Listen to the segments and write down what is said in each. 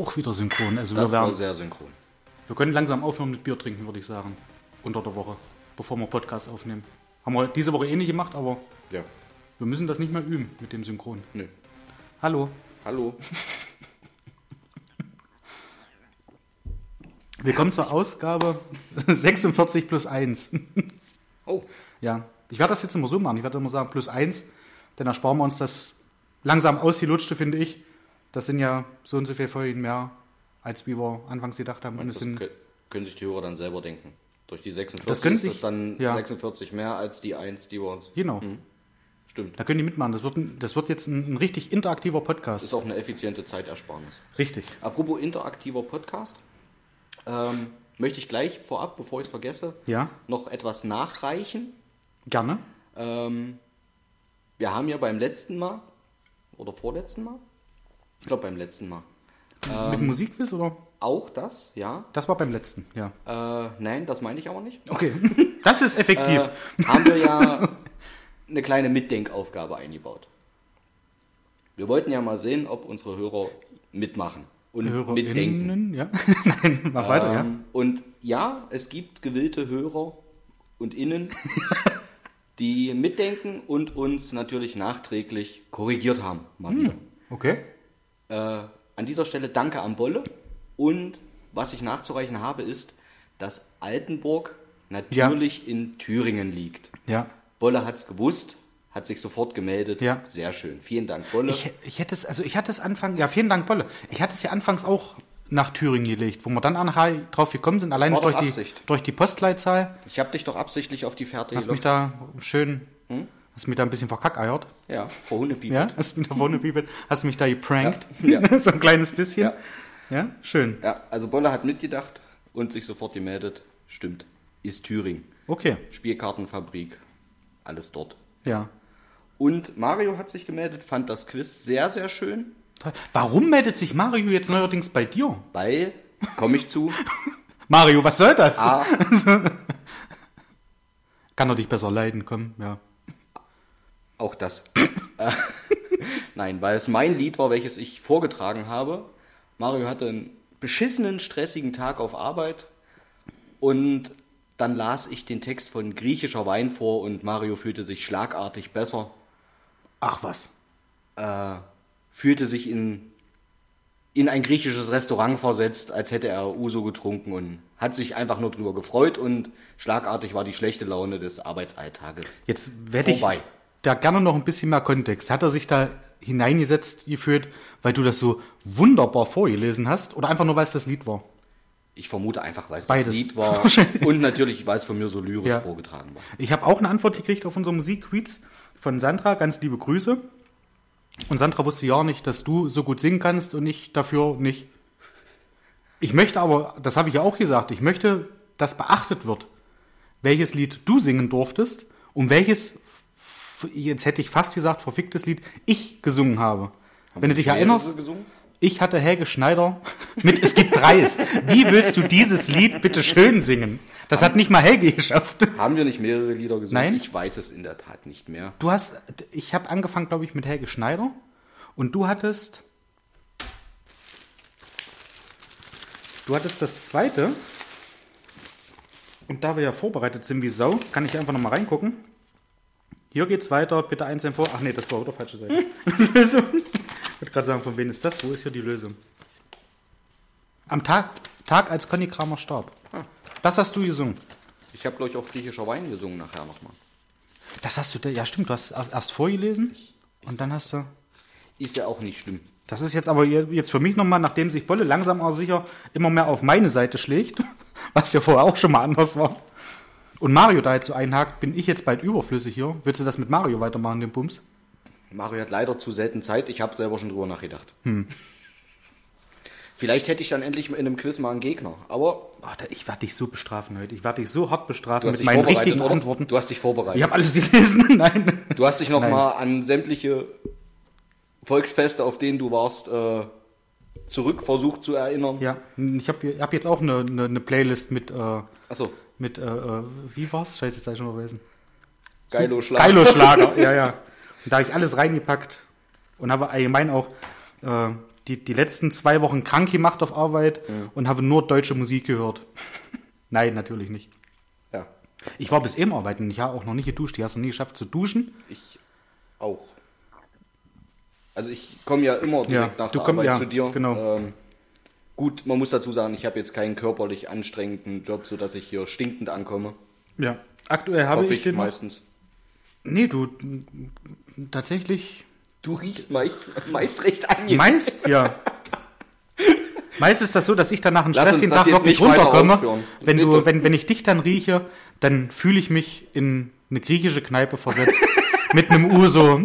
Auch wieder synchron. Also wir, Das war werden, sehr synchron. wir können langsam aufhören mit Bier trinken, würde ich sagen. Unter der Woche, bevor wir Podcast aufnehmen. Haben wir diese Woche eh nicht gemacht, aber Ja. wir müssen das nicht mehr üben mit dem Synchron. Nö. Hallo. Hallo. Willkommen zur Ausgabe 46 plus 1. Oh. Ja, ich werde das jetzt immer so machen. Ich werde immer sagen plus 1, denn da sparen wir uns das langsam ausgelutschte, finde ich. Das sind ja so und so viele Folgen mehr, als wie wir anfangs gedacht haben. Und Das sind, kö- können sich die Hörer dann selber denken. Durch die 46 Das können ist sich- das dann ja. 46 mehr als die 1, die wir uns. genau, Stimmt. da können die mitmachen. Das wird, ein, das wird jetzt ein, ein richtig interaktiver Podcast. Ist auch eine effiziente Zeitersparnis. Richtig. Apropos interaktiver Podcast, ähm, möchte ich gleich vorab, bevor ich es vergesse, Ja, noch etwas nachreichen. gerne. Ähm, wir haben ja beim letzten Mal, oder vorletzten Mal? Ich glaube beim letzten Mal. Ähm. Mit Musikquiz oder? Auch das, ja. Das war beim letzten, ja. Äh, nein, das meine ich aber nicht. Okay, das ist effektiv. Äh, haben wir ja eine kleine Mitdenkaufgabe eingebaut. Wir wollten ja mal sehen, ob unsere Hörer mitmachen und mitdenken. HörerInnen, ja. Nein, mach weiter, ja. Ähm, Und ja, es gibt gewillte Hörer und Innen, die mitdenken und uns natürlich nachträglich korrigiert haben. Mal wieder. Okay. Äh, an dieser Stelle danke an Bolle. Und was ich nachzureichen habe, ist, dass Altenburg natürlich in Thüringen liegt. Ja. Bolle hat es gewusst, hat sich sofort gemeldet. Ja. Sehr schön. Vielen Dank, Bolle. Ich, ich hätte es, also ich hatte es anfangs, ja, vielen Dank, Bolle. Ich hatte es ja anfangs auch nach Thüringen gelegt, wo wir dann nachher drauf gekommen sind, doch durch die, durch die Postleitzahl. Ich habe dich doch absichtlich auf die Fährte Hast mich gelockt. da schön, Hm? Hast mich da ein bisschen verkackeiert. Ja, vor Hundepiep. Ja, hast mich da bibelt, hast mich da geprankt. Ja. Ja. so ein kleines bisschen. Ja. Ja, schön. Ja, also Bolle hat mitgedacht und sich sofort gemeldet. Stimmt. Ist Thüringen. Okay. Spielkartenfabrik. Alles dort. Ja. Und Mario hat sich gemeldet, fand das Quiz sehr, sehr schön. Warum meldet sich Mario jetzt neuerdings bei dir? Weil, komme ich zu, Mario, was soll das? A, Kann er dich besser leiden, komm, ja. Auch das. Äh, Nein, weil es mein Lied war, welches ich vorgetragen habe. Mario hatte einen beschissenen, stressigen Tag auf Arbeit und dann las ich den Text von griechischer Wein vor und Mario fühlte sich schlagartig besser. Ach was. äh, fühlte sich in, in ein griechisches Restaurant versetzt, als hätte er Uso getrunken und hat sich einfach nur drüber gefreut und schlagartig war die schlechte Laune des Arbeitsalltages. Jetzt werde ich Vorbei. Da gerne noch ein bisschen mehr Kontext. Hat er sich da hineingesetzt gefühlt, weil du das so wunderbar vorgelesen hast oder einfach nur, weil es das Lied war? Ich vermute einfach, weil es Beides. das Lied war und natürlich, weil es von mir so lyrisch Ja. vorgetragen war. Ich habe auch eine Antwort gekriegt auf unsere Musikquiz von Sandra, ganz liebe Grüße. Und Sandra wusste ja nicht, dass du so gut singen kannst und ich dafür nicht. Ich möchte aber, das habe ich ja auch gesagt, ich möchte, dass beachtet wird, welches Lied du singen durftest und welches, jetzt hätte ich fast gesagt, verficktes Lied ich gesungen habe. Wenn du dich erinnerst, gesungen? ich hatte Helge Schneider mit Es gibt Reis. Wie willst du dieses Lied bitte schön singen? Das hat nicht mal Helge geschafft. Haben wir nicht mehrere Lieder gesungen? Nein. Ich weiß es in der Tat nicht mehr. Du hast, ich habe angefangen, glaube ich, mit Helge Schneider und du hattest, du hattest das zweite und da wir ja vorbereitet sind wie Sau, kann ich einfach noch mal reingucken. Hier geht's weiter, bitte eins vor. Ach nee, das war oder falsche Seite. Lösung. Ich wollte gerade sagen, von wem ist das? Wo ist hier die Lösung? Am Tag, Tag als Conny Kramer starb. Ah. Das hast du gesungen. Ich habe, glaube ich, auch griechischer Wein gesungen nachher nochmal. Das hast du, ja stimmt, du hast erst vorgelesen und dann hast du. Ist ja auch nicht schlimm. Das ist jetzt aber jetzt für mich nochmal, nachdem sich Bolle langsam aber sicher immer mehr auf meine Seite schlägt, was ja vorher auch schon mal anders war. Und Mario da jetzt so einhakt, bin ich jetzt bald überflüssig hier. Willst du das mit Mario weitermachen, den Bums? Mario hat leider zu selten Zeit. Ich habe selber schon drüber nachgedacht. Vielleicht hätte ich dann endlich in einem Quiz mal einen Gegner. Aber da- ich werde dich so bestrafen heute. Ich werde dich so hart bestrafen mit meinen richtigen oder? Antworten. Du hast dich vorbereitet. Ich habe alles gelesen. Nein. Du hast dich noch Nein. mal an sämtliche Volksfeste, auf denen du warst, äh, zurück versucht zu erinnern. Ja, ich habe hab jetzt auch eine, eine, eine Playlist mit, äh, Achso, mit äh, äh, wie war's? Scheiße, jetzt hab ich schon vergessen. Geilo Schlag. Geilo Schlager, ja, ja. Und da habe ich alles reingepackt und habe allgemein auch äh, die, die letzten zwei Wochen krank gemacht auf Arbeit und habe nur deutsche Musik gehört. Nein, natürlich nicht. Ja, Ich war bis eben arbeiten. Ich habe auch noch nicht geduscht. Habe es noch nie geschafft zu duschen. ich auch. Also ich komme ja immer direkt Ja, nach du der komm- Arbeit ja, zu dir. genau. Ähm, gut, man muss dazu sagen, ich habe jetzt keinen körperlich anstrengenden Job, sodass ich hier stinkend ankomme. Ja. Aktuell habe Hoffe ich ich den meistens. Nee, du tatsächlich Du riechst meist, meist recht angenehm. meist ja. Meist ist das so, dass ich dann nach einem Lass uns stressigen Tag wirklich runterkomme. ausführen. Wenn, du, wenn, wenn ich dich dann rieche, dann fühle ich mich in eine griechische Kneipe versetzt mit einem Uso.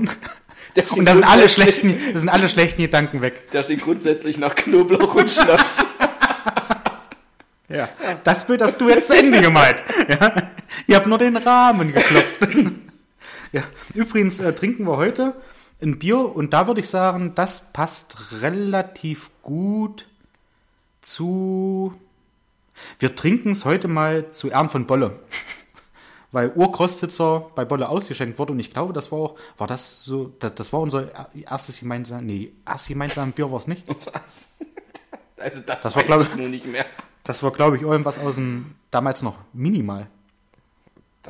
Und da sind alle schlechten, da sind alle schlechten Gedanken weg. Der stinkt grundsätzlich nach Knoblauch und Schnaps. Ja. Das Bild hast du jetzt zu Ende gemalt. Ja. Ihr habt nur den Rahmen geklopft. Ja. Übrigens äh, trinken wir heute ein Bier und da würde ich sagen, das passt relativ gut zu. Wir trinken es heute mal zu Ehren von Bolle. Weil Urkrostitzer bei Bolle ausgeschenkt wurde und ich glaube, das war auch, war das so, das, das war unser erstes gemeinsames, nee, erstes gemeinsames Bier war es nicht. Was? Also das, Das war, weiß glaub ich nur nicht mehr. Das war, glaube ich, irgendwas aus dem, damals noch Minimal.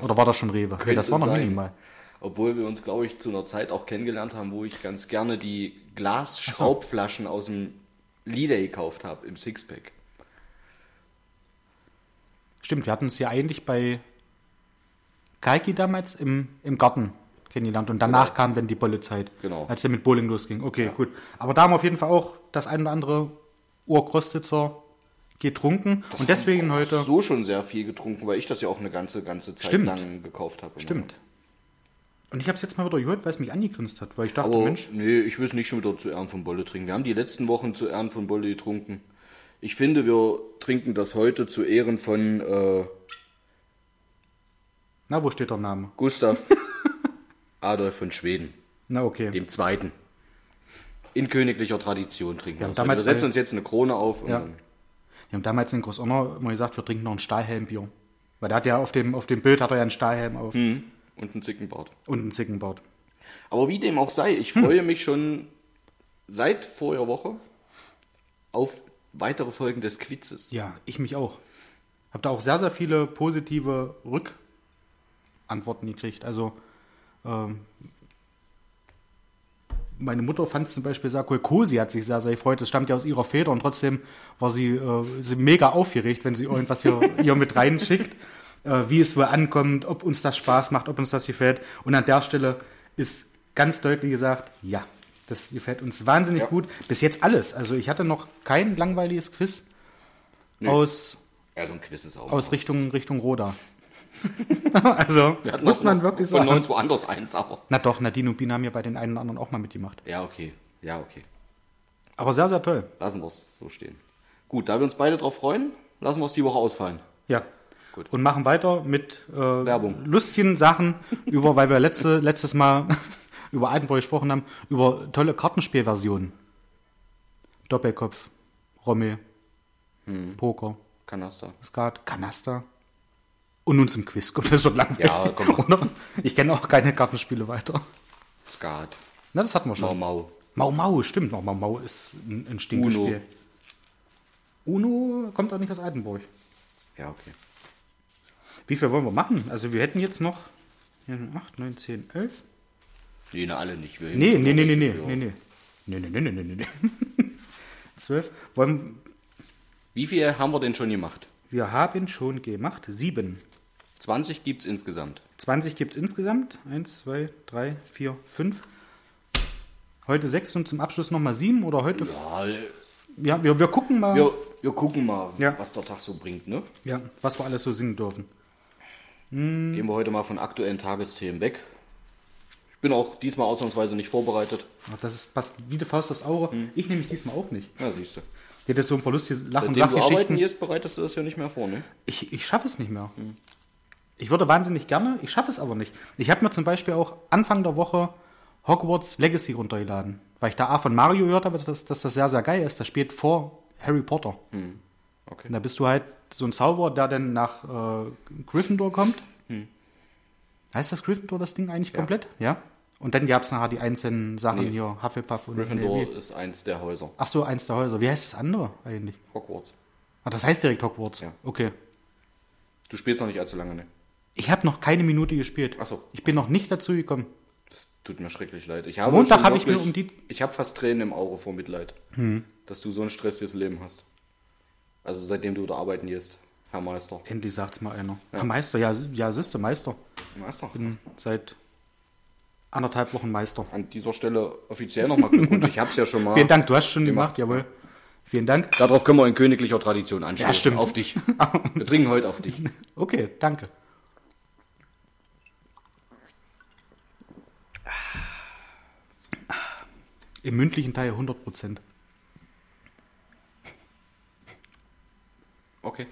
Oder war das schon Rewe? Nee, das war noch sein. Minimal. Obwohl wir uns, glaube ich, zu einer Zeit auch kennengelernt haben, wo ich ganz gerne die Glasschraubflaschen aus dem Lidl gekauft habe, im Sixpack. Stimmt, wir hatten es ja eigentlich bei Kalki damals im, im Garten kennengelernt und danach kam dann die Bollezeit, Genau. als er mit Bowling losging. Okay, gut. Aber da haben wir auf jeden Fall auch das ein oder andere Urkrostitzer getrunken und deswegen heute. So schon sehr viel getrunken, weil ich das ja auch eine ganze, ganze Zeit Stimmt. lang gekauft habe. Stimmt. Und ich habe es jetzt mal wieder gehört, weil es mich angegrinst hat, weil ich dachte, Aber Mensch, nee, ich will es nicht schon wieder zu Ehren von Bolle trinken. Wir haben die letzten Wochen zu Ehren von Bolle getrunken. Ich finde, wir trinken das heute zu Ehren von äh, na, wo steht der Name? Gustav Adolf von Schweden, Na, okay. dem Zweiten. In königlicher Tradition trinken wir Ja, damals wir setzen bei- uns jetzt eine Krone auf und Ja. Wir haben damals in Großonner immer gesagt, wir trinken noch ein Stahlhelmbier. Weil der hat ja auf dem, auf dem Bild hat er ja einen Stahlhelm auf und einen Zickenbart. und einen Zickenbart. Aber wie dem auch sei, ich freue mich schon seit voriger Woche auf weitere Folgen des Quizzes. Ja, ich mich auch. Habe da auch sehr, sehr viele positive Rückantworten gekriegt. Also ähm, meine Mutter fand zum Beispiel sehr cool. Cosi hat sich sehr, sehr gefreut. Das stammt ja aus ihrer Feder und trotzdem war sie, äh, sie mega aufgeregt, wenn sie irgendwas hier, hier mit reinschickt, äh, wie es wohl ankommt, ob uns das Spaß macht, ob uns das gefällt. Und an der Stelle ist ganz deutlich gesagt, ja, das gefällt uns wahnsinnig Ja. gut. Bis jetzt alles. Also ich hatte noch kein langweiliges Quiz aus, Ja, so aus Richtung, Richtung Roda. also Wir muss man noch wirklich von sagen. nirgendwo anders eins, aber. Na doch, Nadine und Bina haben ja bei den einen oder anderen auch mal mitgemacht. Ja, okay. Ja, okay. Aber sehr, sehr toll. Lassen wir es so stehen. Gut, da wir uns beide drauf freuen, lassen wir es die Woche ausfallen. Ja. Gut. Und machen weiter mit äh, Werbung. lustigen Sachen, über, weil wir letzte, letztes Mal über Altenburg gesprochen haben, über tolle Kartenspielversionen. Doppelkopf, Rommel, Hm. Poker, Kanaster. Skat, Kanaster. Und nun zum Quiz. Kommt das wird langweilig. Ja, komm mal. Ich kenne auch keine Kartenspiele weiter. Skat. Na, das hatten wir schon. Mau Mau Mau. Mau, stimmt noch. Mau Mau ist ein, ein Stinkespiel. Uno kommt auch nicht aus Altenburg. Ja, okay. Wie viel wollen wir machen? Also wir hätten jetzt noch 8, 9, 10, 11. Nee, ne, alle nicht. Wir Nee, nee, nee, nee, nee, Ja. nee, nee. Nee, nee, nee, nee, nee, nee, nee. 12. Wollen, Wie viel haben wir denn schon gemacht? wir haben schon gemacht. 7. 20 gibt es insgesamt. 20 gibt es insgesamt. 1, 2, 3, 4, 5. Heute 6 und zum Abschluss nochmal 7 oder heute. Ja, Ja, wir, wir gucken mal, wir, wir gucken mal, Ja. was der Tag so bringt, ne? ja, was wir alles so singen dürfen. Gehen wir heute mal von aktuellen Tagesthemen weg. Ich bin auch diesmal ausnahmsweise nicht vorbereitet. Ach, Das ist, passt wie die Faust aufs Auge. Ich nämlich diesmal auch nicht. Na, siehst du. Ich hätte so ein paar lustige Lach- und Seitdem du arbeiten Sachgeschichten. gehst, bereitest du das ja nicht mehr vor, ne? Ich, ich schaffe es nicht mehr. Ich würde wahnsinnig gerne, ich schaffe es aber nicht. Ich habe mir zum Beispiel auch Anfang der Woche Hogwarts Legacy runtergeladen, weil ich da A von Mario gehört habe, dass, dass das sehr, sehr geil ist. Das spielt vor Harry Potter. Okay. Und da bist du halt so ein Zauberer, der dann nach äh, Gryffindor kommt. Heißt das Gryffindor das Ding eigentlich komplett? Ja. Und dann gab es nachher die einzelnen Sachen Nee. hier, Hufflepuff und Gryffindor nee, ist eins der Häuser. Ach so, eins der Häuser. Wie heißt das andere eigentlich? Hogwarts. Ah, das heißt direkt Hogwarts. Ja. Okay. Du spielst noch nicht allzu lange, ne? Ich habe noch keine Minute gespielt. Ach so. Ich bin noch nicht dazu gekommen. Das tut mir schrecklich leid. Ich habe Montag habe ich mir um die- Ich habe fast Tränen im Auge vor Mitleid, dass du so ein stressiges Leben hast. Also seitdem du da arbeiten gehst, Herr Meister. Endlich sagt's mal einer. Herr Meister, ja, ja, siehste, Meister. Meister. Bin seit anderthalb Wochen Meister. An dieser Stelle offiziell nochmal Glückwunsch. Ich habe es ja schon mal. Vielen Dank, du hast schon Gemacht. gemacht, jawohl. Vielen Dank. Darauf können wir in königlicher Tradition anstoßen. Ja, stimmt. Auf dich. Wir trinken heute auf dich. Okay, danke. Im mündlichen Teil 100 Prozent. Okay.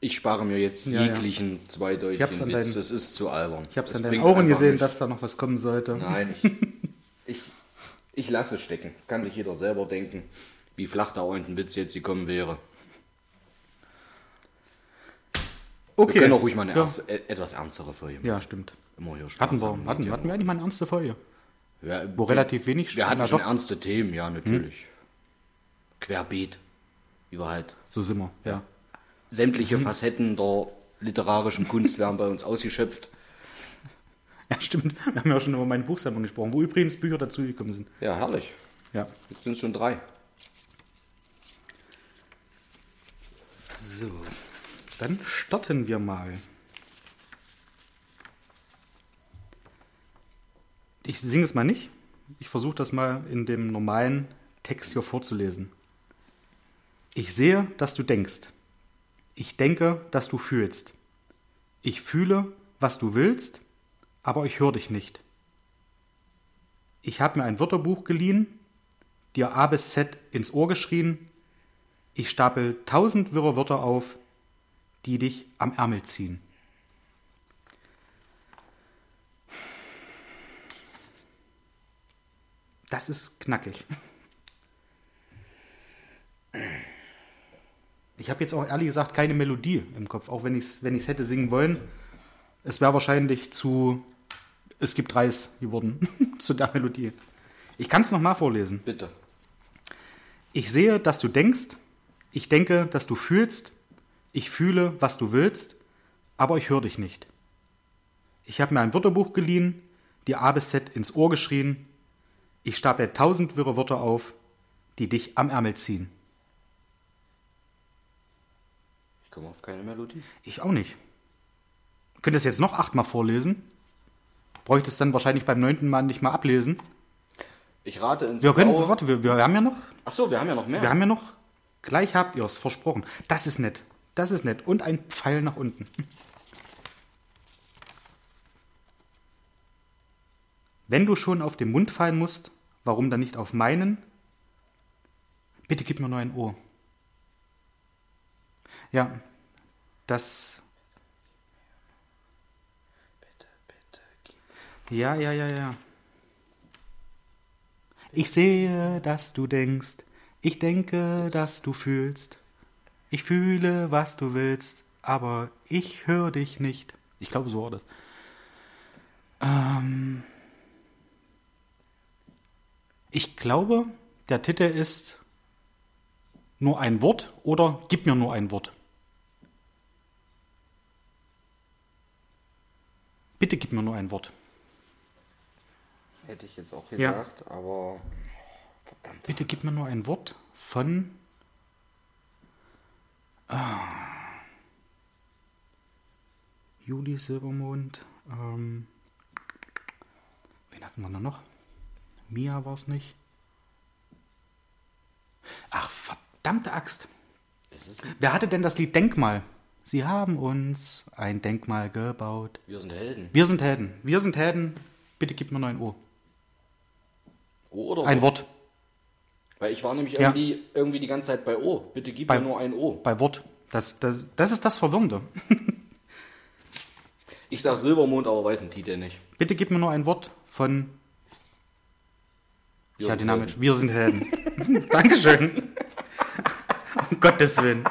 Ich spare mir jetzt Ja, ja. jeglichen zweideutigen Ich hab's an Witz. deinen- Das ist zu albern. Ich habe es an deinen Augen gesehen, nichts. dass da noch was kommen sollte. Nein, ich, ich, ich lasse es stecken. Das kann sich jeder selber denken, wie flach da unten Witz jetzt gekommen wäre. Okay. Wir können auch ruhig mal eine ja. ernst, e- etwas ernstere Folge machen. ja, stimmt. Immer hier Spaß Hatten wir, hatten, hatten wir eigentlich mal eine ernste Folge? Ja, Wo relativ wenig Wir hatten schon doch, ernste Themen, ja, natürlich. Querbeet. Wie wir halt. So sind wir, ja. Sämtliche Facetten der literarischen Kunst werden bei uns ausgeschöpft. Ja, stimmt. Wir haben ja auch schon über meine Buchsammlung gesprochen, wo übrigens Bücher dazugekommen sind. Ja, herrlich. Ja. Jetzt sind es schon drei. So. Dann starten wir mal. Ich singe es mal nicht. Ich versuche das mal in dem normalen Text hier vorzulesen. Ich sehe, dass du denkst. Ich denke, dass du fühlst. Ich fühle, was du willst, aber ich höre dich nicht. Ich habe mir ein Wörterbuch geliehen, dir A bis Z ins Ohr geschrien, ich stapel tausend wirre Wörter auf, die dich am Ärmel ziehen. Das ist knackig. Ich habe jetzt auch ehrlich gesagt keine Melodie im Kopf, auch wenn ich es wenn ich's hätte singen wollen. Es wäre wahrscheinlich zu. Es gibt Reis geworden zu der Melodie. Ich kann es nochmal vorlesen. Bitte. Ich sehe, dass du denkst. Ich denke, dass du fühlst. Ich fühle, was du willst. Aber ich höre dich nicht. Ich habe mir ein Wörterbuch geliehen, dir A bis Z ins Ohr geschrien. Ich stapel tausend wirre Wörter auf, die dich am Ärmel ziehen. Ich komme auf keine Melodie. Ich auch nicht. Könnt ihr es jetzt noch achtmal vorlesen? Bräuchte es dann wahrscheinlich beim neunten Mal nicht mal ablesen. Ich rate ins Wir können, Blaue. warte, wir, wir haben ja noch Ach so, wir haben ja noch mehr. Wir haben ja noch, gleich habt ihr es versprochen. Das ist nett. Das ist nett. Und ein Pfeil nach unten. Wenn du schon auf den Mund fallen musst, warum dann nicht auf meinen? Bitte gib mir nur ein Ohr. Ja, das. Ja, ja, ja, ja. Ich sehe, dass du denkst. Ich denke, dass du fühlst. Ich fühle, was du willst, aber ich höre dich nicht. Ich glaube, so war das. Ähm ich glaube, der Titel ist nur ein Wort oder gib mir nur ein Wort. Bitte gib mir nur ein Wort. Hätte ich jetzt auch Ja. gesagt, aber verdammt. Bitte gib mir nur ein Wort von. Ah. Juli Silbermond. Ähm, wen hatten wir noch? Mia war es nicht. Ach, verdammte Axt. Wer hatte denn das Lied Denkmal? Sie haben uns ein Denkmal gebaut. Wir sind Helden. Wir sind Helden. Wir sind Helden. Bitte gib mir nur ein O. O oder Ein Wort. Weil ich war nämlich Ja. irgendwie, irgendwie die ganze Zeit bei O. Bitte gib Bei- mir nur ein O. Bei Wort. Das, das, das ist das Verwirrende. Ich sag Silbermond, aber weiß den Titel nicht. Bitte gib mir nur ein Wort von. Wir ja, Namen. Helden. Wir sind Helden. Dankeschön. um Gottes Willen.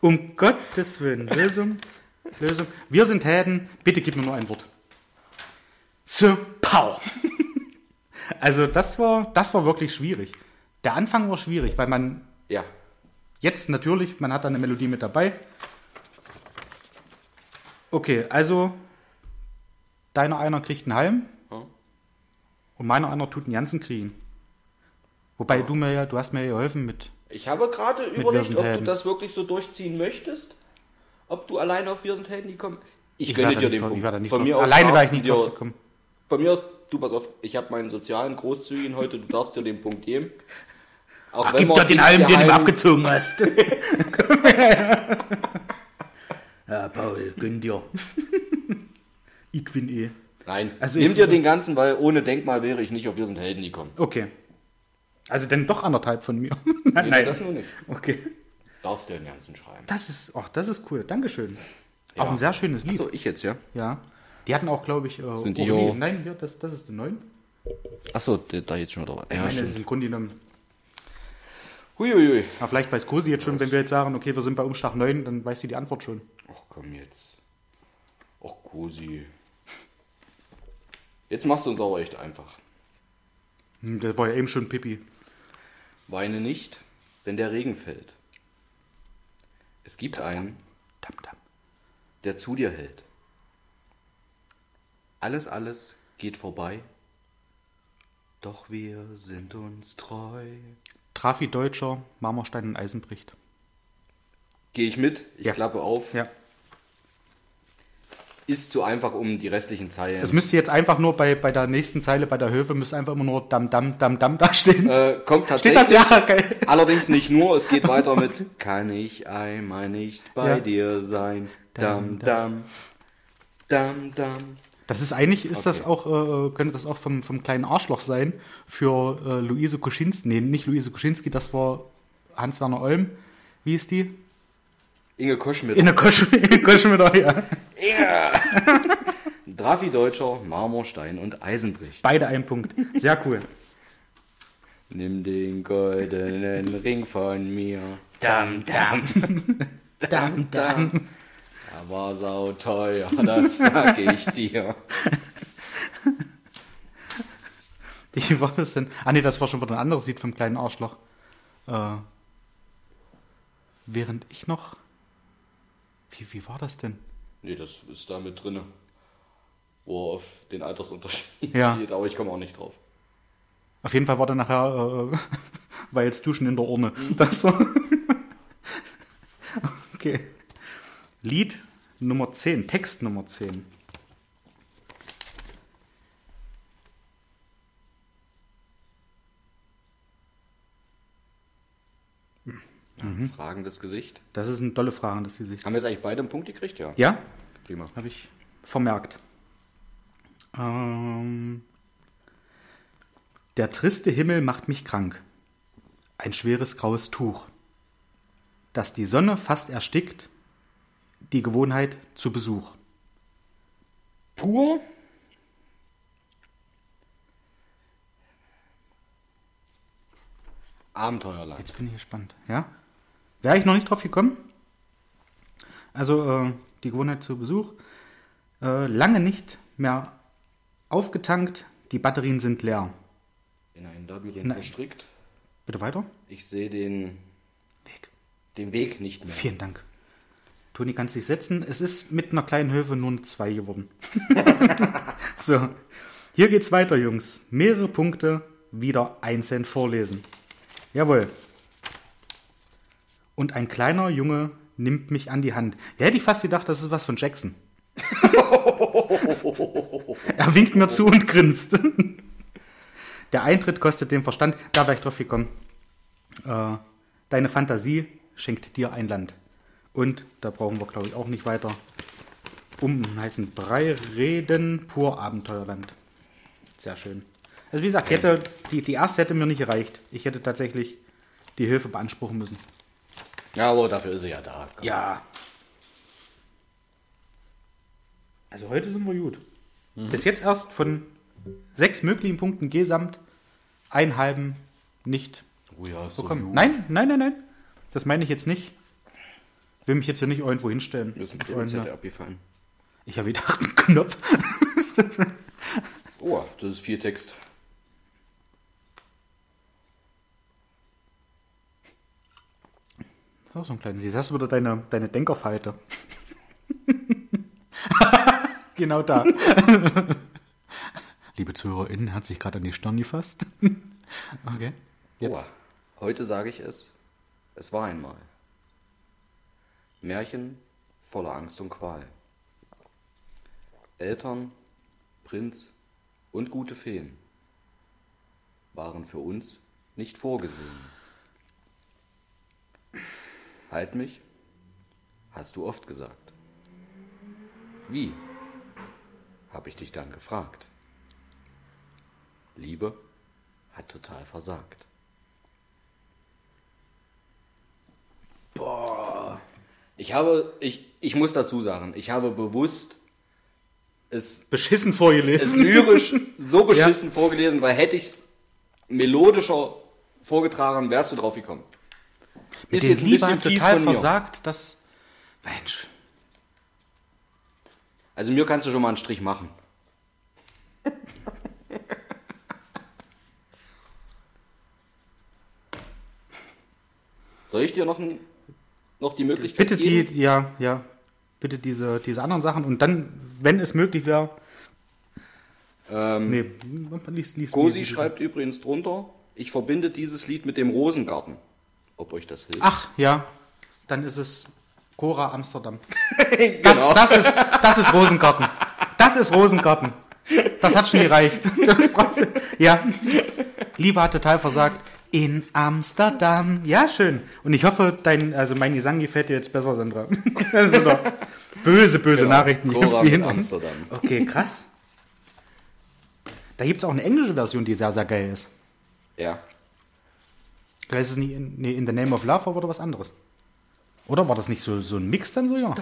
Um Gottes Willen. Lösung. Lösung. Wir sind Helden. Bitte gib mir nur ein Wort. So, pow. Also das war, das war wirklich schwierig. Der Anfang war schwierig, weil man Ja. jetzt natürlich, man hat da eine Melodie mit dabei. Okay, also deiner einer kriegt einen Halm und meiner einer tut einen ganzen kriegen. Wobei du mir ja, du hast mir ja geholfen mit. Ich habe gerade überlegt, ob du das wirklich so durchziehen möchtest. Ob du alleine auf Wir sind Helden die kommen. Ich, Ich gönne dir den drauf- Punkt. ich werde nicht von drauf- mir aus alleine wäre ich nicht drauf gekommen. Von mir aus, du pass auf, ich habe meinen sozialen Großzügigen heute, du darfst dir den Punkt geben. Auch Ach, gib doch den Halm, den du mir abgezogen hast. ja, Paul, gönn dir. ich bin eh. Nein, Also nimm dir den ganzen, weil ohne Denkmal wäre ich nicht auf Wir sind Helden gekommen. Okay. Also denn doch anderthalb von mir. Nee, das nur nicht. Okay. Darfst dir den ganzen schreiben. Das ist, ach, das ist cool. Dankeschön. Ja. Auch ein sehr schönes Lied. Achso, ich jetzt, ja? Ja. Die hatten auch, glaube ich, äh, Sind die Lied- Nein, hier, das, das ist der neun. Achso, da jetzt schon wieder. Ich meine, das ist im Grunde genommen. Huiuiui. Na, vielleicht weiß Kosi jetzt schon, wenn wir jetzt sagen, okay, wir sind bei Umschlag 9, dann weiß sie die Antwort schon. Ach komm jetzt. Ach Cosi. Jetzt machst du uns aber echt einfach. Hm, Das war ja eben schon Pippi. Weine nicht, wenn der Regen fällt. Es gibt einen, der zu dir hält. Alles, alles geht vorbei. Doch wir sind uns treu. Trafi Deutscher, Marmorstein und Eisen bricht. Gehe ich mit, ich Ja. klappe auf. Ja. Ist zu einfach, um die restlichen Zeilen. Es müsste jetzt einfach nur bei, bei der nächsten Zeile, bei der Höfe, müsste einfach immer nur Dam, Dam, Dam, Dam da stehen. äh, kommt Steht tatsächlich. das? Ja, geil. Allerdings nicht nur, es geht weiter mit Kann ich einmal nicht bei Ja. dir sein? Dam, dam. Dam, dam. Das ist eigentlich, ist das Okay. auch, äh, könnte das auch vom, vom kleinen Arschloch sein für äh, Luise Kuschinski. Nee, nicht Luise Kuschinski, das war Hans-Werner Olm. Wie ist die? Inge Koschmidt. In der Kosch, in der Koschmitter, ja. Drafi Deutscher, Marmorstein und Eisenbricht. Beide ein Punkt. Sehr cool. Nimm den goldenen Ring von mir. Dam, dam. Dam, dam. Er war sauteuer, das sag ich dir. Wie war das denn? Ah, nee, das war schon wieder ein anderes Lied vom kleinen Arschloch. Äh, während ich noch. Wie, wie war das denn? Nee, das ist da mit drinne. Wo er auf den Altersunterschied Ja. geht, aber ich komme auch nicht drauf. Auf jeden Fall war dann nachher, äh, war jetzt Duschen in der Urne. Das war. okay. Lied Nummer 10, Text Nummer 10. Ja, Fragendes Gesicht. Das ist eine tolle Frage, dass sie sich. Haben wir jetzt eigentlich beide einen Punkt gekriegt? Ja. Ja, Prima. habe ich vermerkt. Ähm, der triste Himmel macht mich krank. Ein schweres graues Tuch, das die Sonne fast erstickt, die Gewohnheit zu Besuch. Pur. Abenteuerland. Jetzt bin ich gespannt. Ja? Wäre ich noch nicht drauf gekommen? Also, äh, die Gewohnheit zu Besuch. Äh, lange nicht mehr aufgetankt, die Batterien sind leer. In ein Labyrinth Nein. verstrickt. Bitte weiter? Ich sehe den, Weg. den Weg nicht mehr. Vielen Dank. Toni, kannst dich setzen. Es ist mit einer kleinen Höfe nur eine 2 geworden. so, hier geht's weiter, Jungs. Mehrere Punkte wieder einzeln vorlesen. Jawohl. Und ein kleiner Junge nimmt mich an die Hand. Ja, hätte ich fast gedacht, das ist was von Jackson. er winkt mir zu und grinst. Der Eintritt kostet den Verstand. Da wäre ich drauf gekommen. Äh, deine Fantasie schenkt dir ein Land. Und da brauchen wir, glaube ich, auch nicht weiter um heißen Brei reden. Pur Abenteuerland. Sehr schön. Also wie gesagt, hätte, die, die erste hätte mir nicht gereicht. Ich hätte tatsächlich die Hilfe beanspruchen müssen. Ja, aber dafür ist er ja da. Ja. Also heute sind wir gut. Bis jetzt erst von sechs möglichen Punkten gesamt einen halben nicht Oh ja, so bekommen. gut. Nein, nein, nein, nein. Das meine ich jetzt nicht. Will mich jetzt hier nicht irgendwo hinstellen. Ist ein Freunde. PZ abgefallen. Ich habe wieder einen Knopf. Oh, das ist viel Text. So, so ein kleines. Jetzt hast du wieder deine, deine Denkerfalte. genau da. Liebe ZuhörerInnen, hat sich gerade an die Stirn gefasst. okay. Jetzt. Oh, heute sage ich es. Es war einmal. Märchen voller Angst und Qual. Eltern, Prinz und gute Feen waren für uns nicht vorgesehen. Halt mich, hast du oft gesagt. Wie? Hab ich dich dann gefragt. Liebe hat total versagt. Boah. Ich habe, ich, ich muss dazu sagen, ich habe bewusst es, Beschissen es vorgelesen. lyrisch so beschissen vorgelesen, weil hätte ich es melodischer vorgetragen, wärst du drauf gekommen. Mit den Liebe hat total versagt, das. Mensch. Also mir kannst du schon mal einen Strich machen. Soll ich dir noch, ein, noch die Möglichkeit Bitte die, geben? ja, ja. Bitte diese, diese anderen Sachen und dann, wenn es möglich wäre. Ähm, Nee, lies, lies. Gosi schreibt übrigens drunter, ich verbinde dieses Lied mit dem Rosengarten. Ob euch das hilft? Ach, ja. Dann ist es Cora Amsterdam. genau. Das, das, ist, das ist Rosengarten. Das ist Rosengarten. Das hat schon gereicht. Ja. Liebe hat total versagt. In Amsterdam. Ja, schön. Und ich hoffe, dein, also mein Gesang gefällt dir jetzt besser, Sandra. Das sind doch böse, böse Genau. Nachrichten. Cora hinten- Amsterdam. Okay, krass. Da gibt es auch eine englische Version, die sehr, sehr geil ist. Ja. Ist es nicht in, nee, in the Name of Love, aber was anderes. Oder war das nicht so, so ein Mix dann so, ja?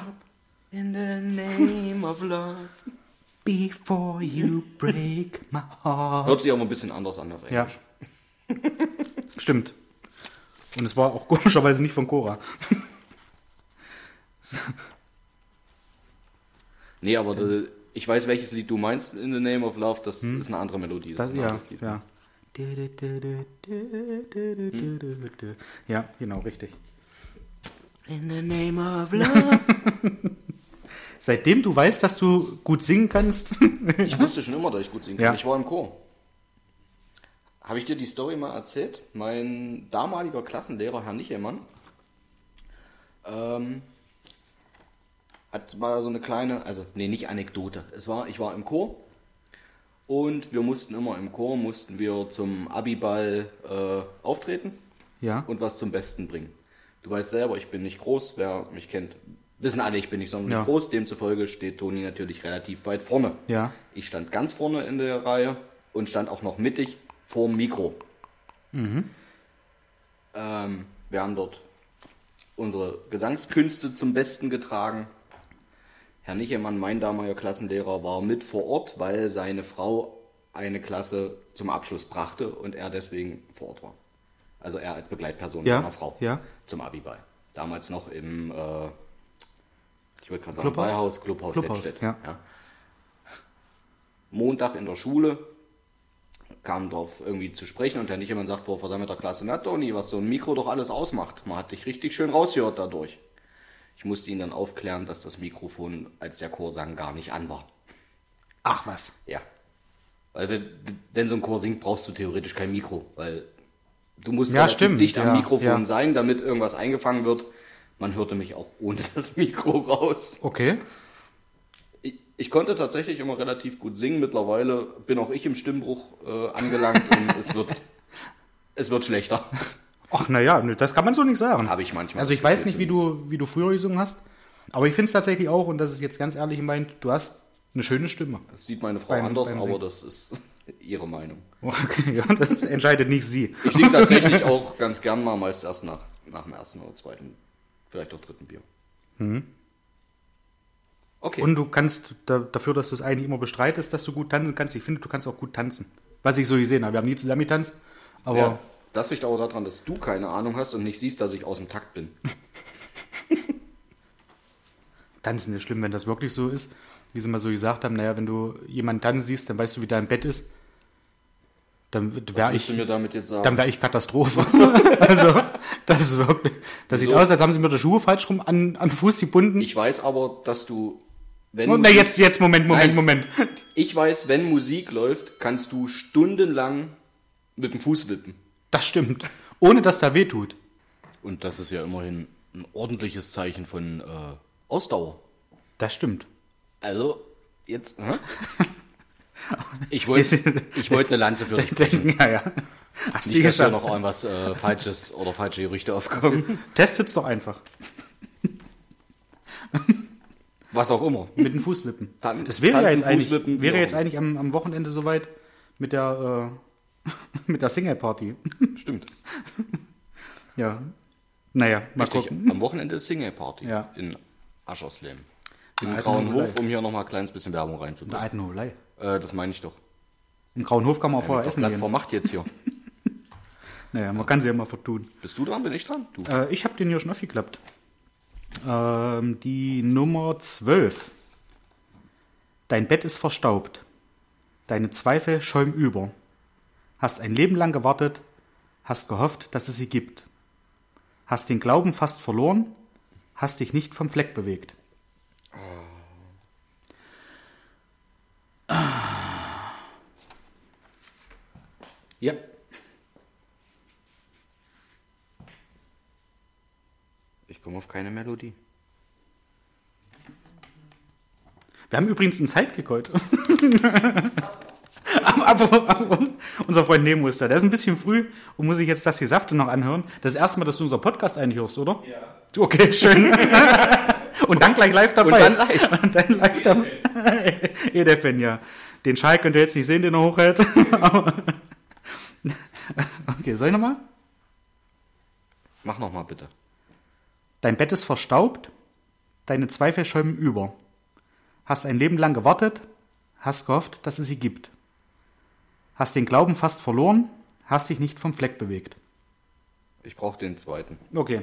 In the name of love. Before you break my heart. Hört sich aber ein bisschen anders an auf Ja. Englisch. Stimmt. Und es war auch komischerweise nicht von Cora. Nee, aber da- ich weiß, welches Lied du meinst, In the Name of Love, das ist eine andere Melodie. Hm. Das, ist ein ja, anderes Lied. ja. Ja, genau, richtig. In the name of love. Seitdem du weißt, dass du gut singen kannst. Ich wusste schon immer, dass ich gut singen kann. Ja. Ich war im Chor. Habe ich dir die Story mal erzählt? Mein damaliger Klassenlehrer, Herr Nichemann, ähm, hat mal so eine kleine, also nee, nicht Anekdote. Es war, ich war im Chor und wir mussten immer im Chor, mussten wir zum Abiball äh, auftreten ja. und was zum Besten bringen. Du weißt selber, ich bin nicht groß. Wer mich kennt, wissen alle, ich bin nicht sonderlich Ja. groß. Demzufolge steht Toni natürlich relativ weit vorne. Ja. Ich stand ganz vorne in der Reihe und stand auch noch mittig vorm Mikro. Ähm, wir haben dort unsere Gesangskünste zum Besten getragen. Herr Nichemann, mein damaliger Klassenlehrer, war mit vor Ort, weil seine Frau eine Klasse zum Abschluss brachte und er deswegen vor Ort war. Also er als Begleitperson Ja, seiner Frau ja. zum Abiball. Damals noch im, äh, ich wollte gerade sagen, Clubhaus? Ballhaus, Clubhaus, Clubhaus, Hettstedt. ja. Montag in der Schule kam drauf irgendwie zu sprechen und der nicht jemand sagt vor versammelter Klasse, na Toni, was so ein Mikro doch alles ausmacht. Man hat dich richtig schön rausgehört dadurch. Ich musste ihn dann aufklären, dass das Mikrofon, als der Chor sang, gar nicht an war. Ach was. Ja. Weil wenn, wenn so ein Chor singt, brauchst du theoretisch kein Mikro, weil du musst Ja, stimmt, dicht am ja, Mikrofon ja. sein, damit irgendwas eingefangen wird. Man hörte mich auch ohne das Mikro raus. Okay. Ich, ich konnte tatsächlich immer relativ gut singen. Mittlerweile bin auch ich im Stimmbruch äh, angelangt und es wird, es wird schlechter. Ach naja, das kann man so nicht sagen. Habe ich manchmal. Also ich weiß nicht, wie du, wie du früher gesungen hast, aber ich finde es tatsächlich auch, und das ist jetzt ganz ehrlich gemeint, du hast eine schöne Stimme. Das sieht meine Frau Beim- anders, beim aber das ist ihre Meinung. Okay, ja, das entscheidet nicht sie. Ich singe tatsächlich auch ganz gern mal, meist erst nach, nach dem ersten oder zweiten, vielleicht auch dritten Bier. Okay. Mhm. Und du kannst da, dafür, dass du es eigentlich immer bestreitest, dass du gut tanzen kannst, ich finde, du kannst auch gut tanzen. Was ich so gesehen habe. Wir haben nie zusammen getanzt, aber ja, das liegt aber daran, dass du keine Ahnung hast und nicht siehst, dass ich aus dem Takt bin. tanzen ist schlimm, wenn das wirklich so ist. wie sie mal so gesagt haben, naja, wenn du jemanden dann siehst, dann weißt du, wie dein Bett ist. Dann wäre ich, mir damit jetzt sagen? dann wäre ich Katastrophe. also, das ist wirklich, das sieht Wieso? aus, als haben sie mir die Schuhe falsch rum an, an den Fuß gebunden. ich weiß aber, dass du, wenn Oh, na, Musik- jetzt, jetzt, Moment, Moment, Nein. Moment. ich weiß, wenn Musik läuft, kannst du stundenlang mit dem Fuß wippen. Das stimmt. Ohne dass da weh tut. Und das ist ja immerhin ein ordentliches Zeichen von äh, Ausdauer. Das stimmt. Also, jetzt. Hä? Ich wollte ich wollte eine Lanze für dich brechen. Denken, ja, ja. Hast Nicht, dass geschafft. noch irgendwas äh, Falsches oder falsche Gerüchte aufkommen. Testet's doch einfach. Was auch immer. Mit dem Fußwippen. Tan- Das wäre ja jetzt eigentlich, wäre jetzt eigentlich am, am Wochenende soweit mit der, äh, mit der Single-Party. Stimmt. Ja. Naja, mal Richtig. gucken. Am Wochenende ist Single Party Ja. in Aschersleben. Im Grauen. Hof, um hier nochmal ein kleines bisschen Werbung In reinzubringen. alten Holei. Äh, das meine ich doch. Im Grauen Hof kann man auch vorher essen gehen. vermacht jetzt hier. Naja, man kann sie ja mal vertun. Bist du dran? Bin ich dran? Du. Äh, ich habe den hier schon aufgeklappt. Ähm, die Nummer 12. Dein Bett ist verstaubt. Deine Zweifel schäumen über. Hast ein Leben lang gewartet, hast gehofft, dass es sie gibt. Hast den Glauben fast verloren, hast dich nicht vom Fleck bewegt. Ja. Ich komme auf keine Melodie. Wir haben übrigens einen Sidekick unser Freund Nemo ist da. Der ist ein bisschen früh und muss sich jetzt das Gesafte noch anhören. Das ist das erste Mal, dass du unser Podcast eigentlich hörst, oder? Ja. Okay, schön. und dann gleich live dabei. Und dann live. Und dann live dabei. der Fan, ja. Den Schal könnt ihr jetzt nicht sehen, den er hochhält. Okay, soll ich nochmal? Mach nochmal bitte. Dein Bett ist verstaubt, deine Zweifel schäumen über. Hast ein Leben lang gewartet, hast gehofft, dass es sie gibt. Hast den Glauben fast verloren, hast dich nicht vom Fleck bewegt. Ich brauche den zweiten. Okay,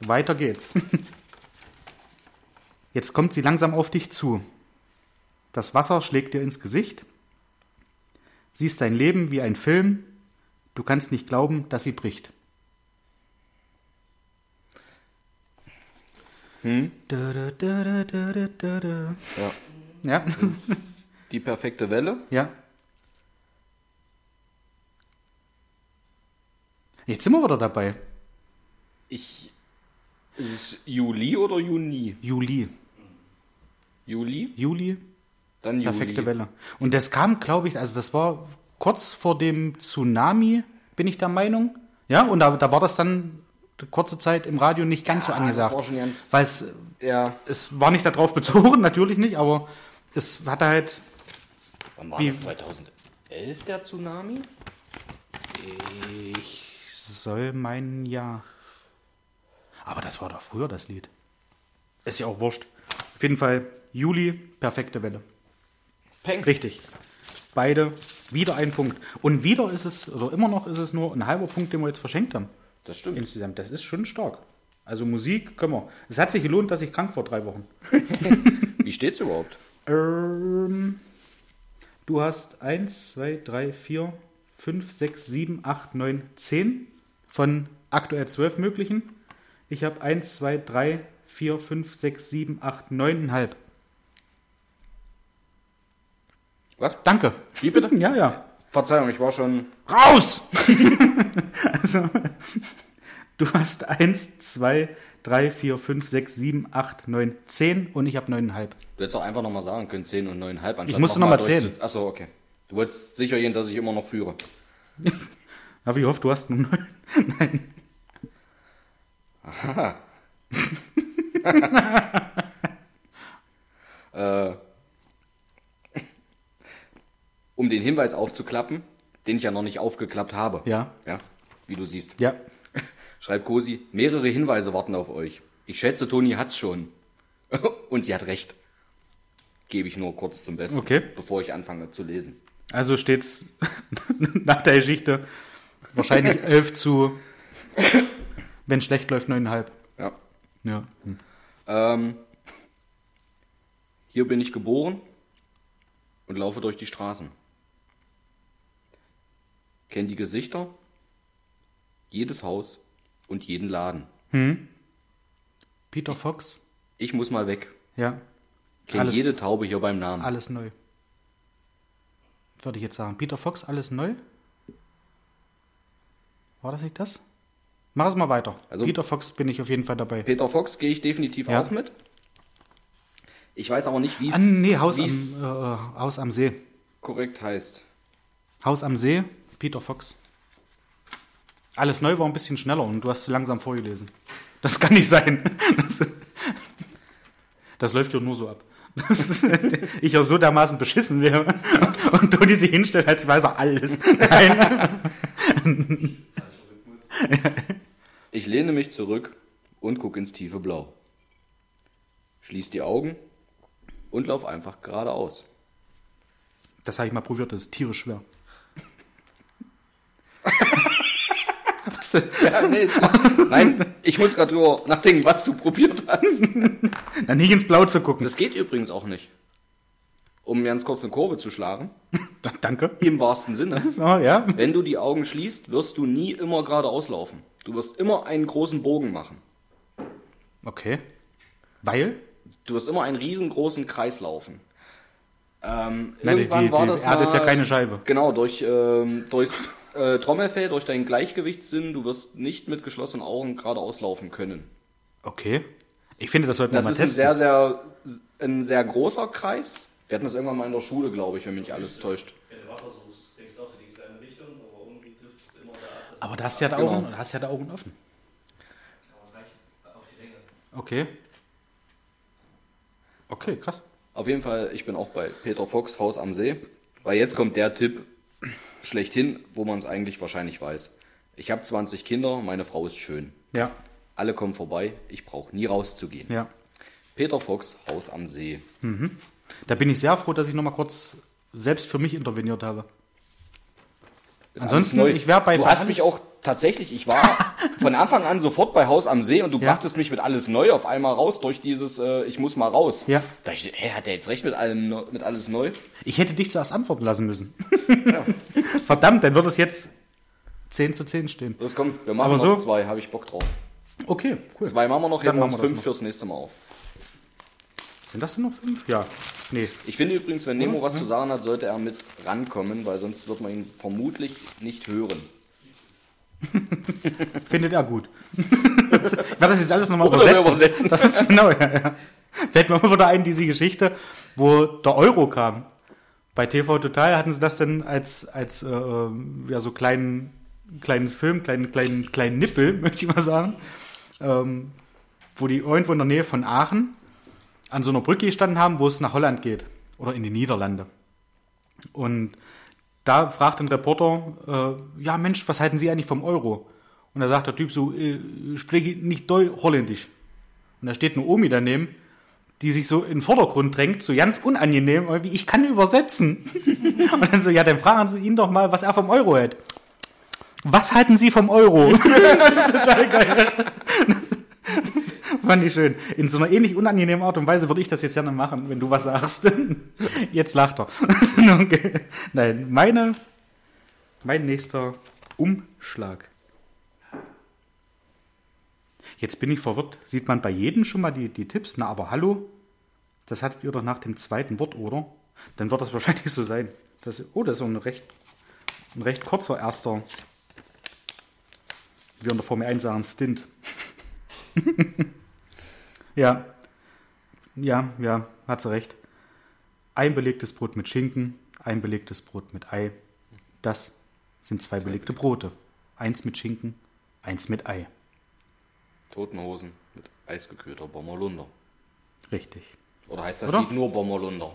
weiter geht's. Jetzt kommt sie langsam auf dich zu. Das Wasser schlägt dir ins Gesicht. Siehst dein Leben wie ein Film. Du kannst nicht glauben, dass sie bricht. Hm? Da, da, da, da, da, da. Ja. Ja, Die perfekte Welle. ja. Jetzt sind wir wieder dabei. Ich. Ist es Juli oder Juni? Juli. Juli? Juli, Dann Juli. perfekte Welle. Und das kam, glaube ich, also das war kurz vor dem Tsunami, bin ich der Meinung. Ja, und da, da war das dann kurze Zeit im Radio nicht ganz so Ah, angesagt. Das war schon ganz. Weil es, ja. es war nicht darauf bezogen, natürlich nicht, aber es hatte halt, Wann war Wie- das? 2011 der Tsunami? ich soll meinen, ja. Aber das war doch früher das Lied. Ist ja auch wurscht. Auf jeden Fall, Juli, perfekte Welle. Peng. Richtig. Beide wieder ein Punkt. Und wieder ist es, oder immer noch ist es nur ein halber Punkt, den wir jetzt verschenkt haben. Das stimmt. Insgesamt. Das ist schon stark. Also Musik können wir. Es hat sich gelohnt, dass ich krank war drei Wochen. Wie steht's überhaupt? Ähm, du hast 1, 2, 3, 4, 5, 6, 7, 8, 9, 10 von aktuell 12 möglichen. Ich habe 1, 2, 3, 4, 5, 6, 7, 8, 9,5. Was? Danke. Wie bitte? Ja, ja. Verzeihung, ich war schon. Raus! also, du hast 1, 2, 3, 4, 5, 6, 7, 8, 9, 10 und ich habe 9,5. Du hättest auch einfach nochmal sagen können, 10 und 9,5 anstatt Ich musste noch noch mal durchzu- zählen. Achso, okay. Du wolltest sicher gehen, dass ich immer noch führe. Aber ich hoffe, du hast nun 9. Nein. Äh, um den Hinweis aufzuklappen, den ich ja noch nicht aufgeklappt habe. Ja. Ja, wie du siehst. Ja. Schreibt Cosi, mehrere Hinweise warten auf euch. Ich schätze, Toni hat's schon. Und sie hat recht. Gebe ich nur kurz zum Besten, Okay. bevor ich anfange zu lesen. Also steht's nach der Geschichte wahrscheinlich 11 zu, wenn schlecht läuft, 9,5. Ja. Ja. Ähm, Hier bin ich geboren und laufe durch die Straßen. Kenn die Gesichter, jedes Haus und jeden Laden. Peter Fox. Ich muss mal weg. Ja. Kenn Alles- jede Taube hier beim Namen. Alles neu. Würde ich jetzt sagen. Peter Fox, alles neu? War das nicht das? Mach es mal weiter. Also- Peter Fox bin ich auf jeden Fall dabei. Peter Fox gehe ich definitiv Ja. auch mit. Ich weiß aber nicht, wie Ah, nee, Haus am, es äh, Haus am See. korrekt heißt. Haus am See, Peter Fox. Alles neu war ein bisschen schneller und du hast zu langsam vorgelesen. Das kann nicht sein. Das, das läuft ja nur so ab. Das, ich ja so dermaßen beschissen wäre und Toni sich hinstellt, als weiß er alles. Nein. Ich lehne mich zurück und gucke ins tiefe Blau. Schließ die Augen und lauf einfach geradeaus. Das habe ich mal probiert, das ist tierisch schwer. Was, Ja, nee. Nein, ich muss gerade nur nachdenken, was du probiert hast. dann nicht ins Blau zu gucken. Das geht übrigens auch nicht. Um ganz kurz eine Kurve zu schlagen, Da- Danke. im wahrsten Sinne. So, ja. Wenn du die Augen schließt, wirst du nie immer geradeaus laufen. Du wirst immer einen großen Bogen machen. Okay. Weil? Du wirst immer einen riesengroßen Kreis laufen. Ähm, Nein, die, irgendwann die, war die das Erde ist ja keine Scheibe. Genau, durch, ähm, durchs äh, Trommelfell, durch deinen Gleichgewichtssinn, du wirst nicht mit geschlossenen Augen geradeaus laufen können. Okay. Ich finde, das sollten wir Das mal ist ein testen. sehr, sehr, ein sehr großer Kreis. Wir hatten das irgendwann mal in der Schule, glaube ich, wenn mich nicht alles täuscht. Wenn du Wasser suchst, denkst du auch, in eine Richtung, aber irgendwie trifft es immer da ab. Das Aber da hast du ja die Genau. Augen, da hast du ja die Augen offen. aber es reicht auf die Länge. Okay. Okay, krass. Auf jeden Fall, ich bin auch bei Peter Fox, Haus am See. Weil jetzt kommt der Tipp schlechthin, wo man es eigentlich wahrscheinlich weiß. Ich habe 20 Kinder, meine Frau ist schön. Ja, Alle kommen vorbei, ich brauche nie rauszugehen. ja. Peter Fox, Haus am See. Da bin ich sehr froh, dass ich nochmal kurz selbst für mich interveniert habe. Ansonsten, ich wär bei Du hast mich auch tatsächlich, ich war von Anfang an sofort bei Haus am See und du Ja. brachtest mich mit alles neu auf einmal raus durch dieses, äh, ich muss mal raus. Ja. Da ich, hey, hat der jetzt recht mit allem, neu- mit alles neu? Ich hätte dich zuerst antworten lassen müssen. Verdammt, dann wird es jetzt 10 zu 10 stehen. Los, komm, wir machen Aber noch so- zwei, habe ich Bock drauf. Okay, cool. Zwei machen wir noch, Dann heben wir machen uns wir das fünf fürs nächste Mal auf. Sind das denn noch fünf? Ja. Nee. Ich finde übrigens, wenn. Nemo was zu sagen hat, sollte er mit rankommen, weil sonst wird man ihn vermutlich nicht hören. Findet er gut. ich werde das jetzt alles nochmal übersetzen. übersetzen. Das ist genau, ja, ja. Fällt mir immer wieder ein, diese Geschichte, wo der Euro kam. Bei TV Total hatten sie das dann als, als äh, ja, so kleinen, kleinen Film, kleinen, kleinen, kleinen Nippel, möchte ich mal sagen, ähm, wo die irgendwo in der Nähe von Aachen an so einer Brücke gestanden haben, wo es nach Holland geht oder in die Niederlande. Und da fragt ein Reporter, äh, ja Mensch, was halten Sie eigentlich vom Euro? Und da sagt der Typ so, äh, spreche nicht Deu Holländisch. Und da steht eine Omi daneben, die sich so in den Vordergrund drängt, so ganz unangenehm, irgendwie, ich kann übersetzen. Und dann so, ja, dann fragen Sie ihn doch mal, was er vom Euro hält. Was halten Sie vom Euro? das ist total geil. Das fand ich schön. In so einer ähnlich unangenehmen Art und Weise würde ich das jetzt gerne machen, wenn du was sagst. Jetzt lacht er. okay. Nein, meine, mein nächster Umschlag. Jetzt bin ich verwirrt. Sieht man bei jedem schon mal die, die Tipps? Na, aber hallo? Das hattet ihr doch nach dem zweiten Wort, oder? Dann wird das wahrscheinlich so sein. Das, oh, das ist ein recht, ein recht kurzer erster, wir in der Formel 1 sagen, Stint. Ja. Ja, ja, hat sie recht. Ein belegtes Brot mit Schinken, ein belegtes Brot mit Ei. Das sind zwei belegte Brote. Eins mit Schinken, eins mit Ei. Toten Hosen mit eisgekühlter Bommerlunder. Richtig. Oder heißt das Oder? Lied nur Bommerlunder?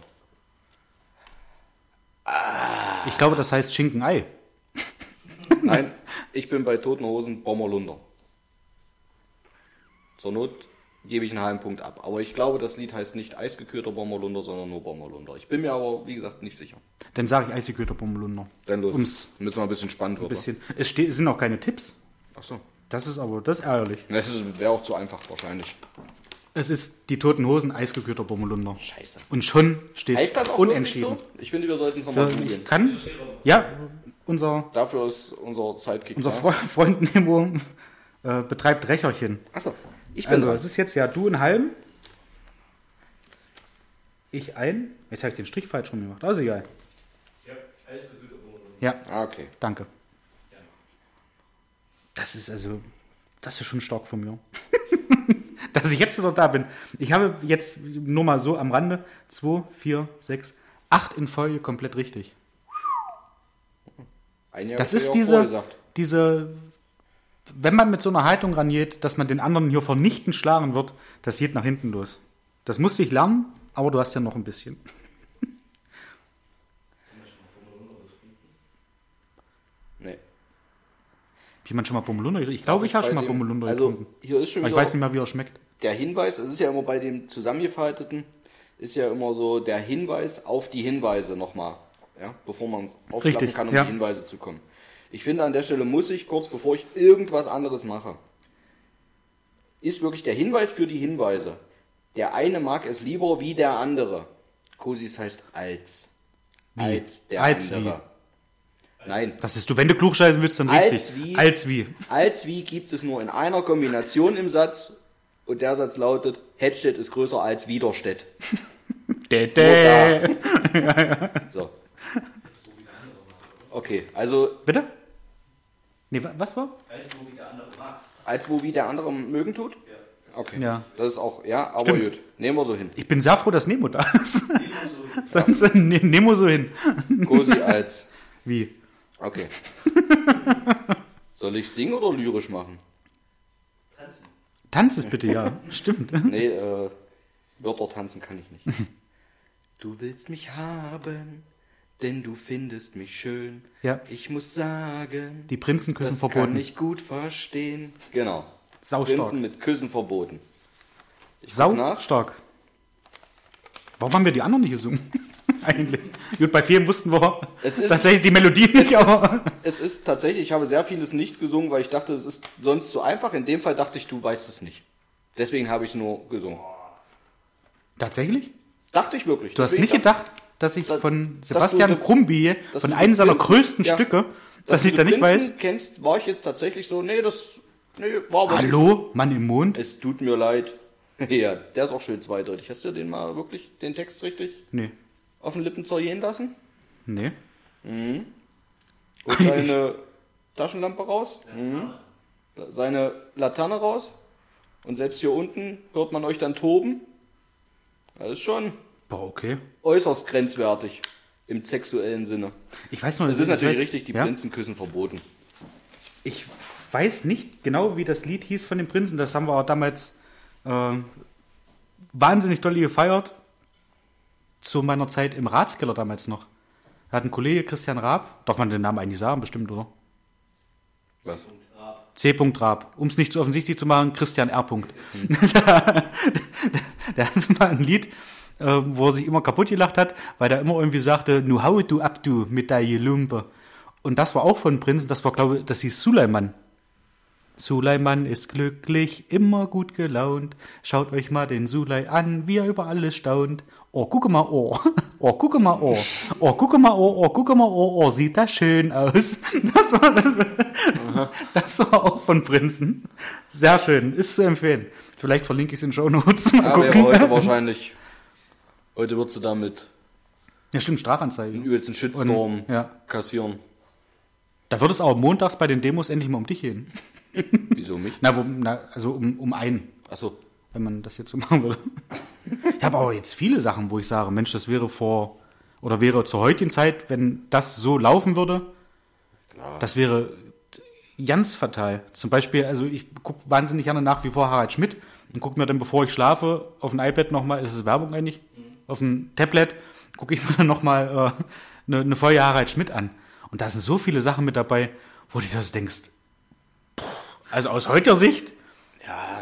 Ich glaube, das heißt Schinken-Ei. Nein, ich bin bei Toten Hosen Bommerlunder. Zur Not gebe ich einen halben Punkt ab. Aber ich glaube, das Lied heißt nicht eisgekühlter Bommerlunder, sondern nur Bommerlunder. Ich bin mir aber, wie gesagt, nicht sicher. Dann sage ich Eisgekühlter Bommelunder. Dann los. Um's Müssen wir ein bisschen spannend ein werden. bisschen. Es, ste- es sind auch keine Tipps. Ach so. Das ist aber, das ist ärgerlich. Das wäre auch zu einfach wahrscheinlich. Es ist die Toten Hosen eisgekühlter Bommelunder. Scheiße. Und schon steht es unentschieden. so? Ich finde, wir sollten es nochmal probieren. kann, ja, unser, Dafür ist unser Sidekick unser. Fre Freund Nemo äh, betreibt Rächerchen. Achso, ich bin Also, dran. es ist jetzt ja du in halben. Ich ein. Jetzt habe ich den Strich falsch rum gemacht. Also egal. Ja, Bohnen. Ja, Ah, okay. danke. Das ist also, das ist schon stark von mir. Dass ich jetzt wieder da bin. Ich habe jetzt nur mal so am Rande 2, 4, 6, 8 in Folge komplett richtig. Ein Jahr Das ist diese, diese, wenn man mit so einer Haltung rangeht, dass man den anderen hier vernichtend schlagen wird, das geht nach hinten los. Das musste ich lernen, aber du hast ja noch ein bisschen. Nee. Jemand schon mal Bommelunder? Ich glaube, ich habe schon mal Bommelunder Also, getrunken. hier ist schon Aber wieder ich weiß nicht mehr, wie er schmeckt. der Hinweis, es ist ja immer bei dem zusammengefalteten, ist ja immer so der Hinweis auf die Hinweise nochmal, ja, bevor man es aufklappen Richtig, kann, um ja. die Hinweise zu kommen. Ich finde, an der Stelle muss ich, kurz bevor ich irgendwas anderes mache, ist wirklich der Hinweis für die Hinweise. Der eine mag es lieber wie der andere. Cosis heißt als. Als der Als andere. Nein, Was ist du, wenn du klugscheißen willst, dann Als richtig. wie- Als wie. als wie gibt es nur in einer Kombination im Satz und der Satz lautet, Hettstedt ist größer als Widerstedt. Dä, dä. So. Okay, also Bitte? Nee, wa- was war? Als wo wie der andere macht. als wo wie der andere mögen tut? Okay. Ja. Das ist auch, ja, aber Stimmt. gut. Nehmen wir so hin. Ich bin sehr froh, dass Nemo da ist. Sonst äh, ne- Nemo so hin. Cosi als. Wie? Okay. Soll ich singen oder lyrisch machen? Tanzen. Tanz es bitte, ja. Stimmt. Nee, äh, Wörter tanzen kann ich nicht. Du willst mich haben, denn du findest mich schön. Ja. Ich muss sagen, Die Prinzen küssen das verboten. kann ich gut verstehen. Genau. Saustark. Prinzen mit Küssen verboten. Ich Sau nach. stark. Warum haben wir die anderen nicht gesungen? Eigentlich. Gut, bei vielen wussten wir Es ist- tatsächlich die Melodie nicht, aber. Es ist tatsächlich, ich habe sehr vieles nicht gesungen, weil ich dachte, es ist sonst zu einfach. In dem Fall dachte ich, du weißt es nicht. Deswegen habe ich es nur gesungen. Tatsächlich? Dachte ich wirklich. Du hast Deswegen nicht dachte- gedacht, dass ich dass- von dass Sebastian du dass von einem seiner größten ja, Stücke, dass du ich da nicht weiß. kennst, war ich jetzt tatsächlich so, nee, das, nee, war aber nicht. Hallo, Mann im Mond? Es tut mir leid. Ja, der ist auch schön zweideutig. Hast du den mal wirklich, den Text richtig Nee. auf den Lippen zergehen lassen? Nee. Holt seine Taschenlampe raus, mhm. seine Laterne raus und selbst hier unten hört man euch dann toben. Das ist schon Boah, okay. äußerst grenzwertig im sexuellen Sinne. Ich weiß nur, Es ist ich natürlich weiß, richtig, die ja? Prinzen küssen verboten. Ich weiß nicht genau, wie das Lied hieß von den Prinzen. Das haben wir auch damals äh, wahnsinnig doll gefeiert. Zu meiner Zeit im Ratskeller damals noch. Da hat ein Kollege, Christian Raab, darf man den Namen eigentlich sagen, bestimmt, oder? Was? C. Raab. Um es nicht zu offensichtlich zu machen, Christian R. der, der hat mal ein Lied, äh, wo er sich immer kaputt gelacht hat, weil er immer irgendwie sagte, nu hau du ab, du, mit deiner Lumpe. Und das war auch von Prinzen, das war, glaube ich, das hieß Suleiman. Suleiman ist glücklich, immer gut gelaunt. Schaut euch mal den Sulei an, wie er über alles staunt. Oh, gucke mal, oh. Oh, gucke mal, oh. Oh, gucke mal, oh, oh, gucke mal, oh, oh, sieht das schön aus. Das war, das, das war auch von Prinzen. Sehr schön, ist zu empfehlen. Vielleicht verlinke ich es in Show Notes. Mal Ja, gucken. heute wahrscheinlich. Heute würdest du damit Ja, stimmt, einen Strafanzeigen. übelsten Shitstorm Und, ja. kassieren. Da wird es auch montags bei den Demos endlich mal um dich gehen. Wieso mich? Na, wo, na also um, um einen. Achso. wenn man das jetzt so machen würde. Ich habe aber jetzt viele Sachen, wo ich sage, Mensch, das wäre vor oder wäre zur heutigen Zeit, wenn das so laufen würde, das wäre ganz fatal. Zum Beispiel, also ich gucke wahnsinnig gerne nach wie vor Harald Schmidt und gucke mir dann, bevor ich schlafe, auf dem iPad nochmal, ist es Werbung eigentlich, auf dem Tablet, gucke ich mir dann nochmal äh, eine, eine Folge Harald Schmidt an. Und da sind so viele Sachen mit dabei, wo du das denkst, pff, also aus heutiger Sicht,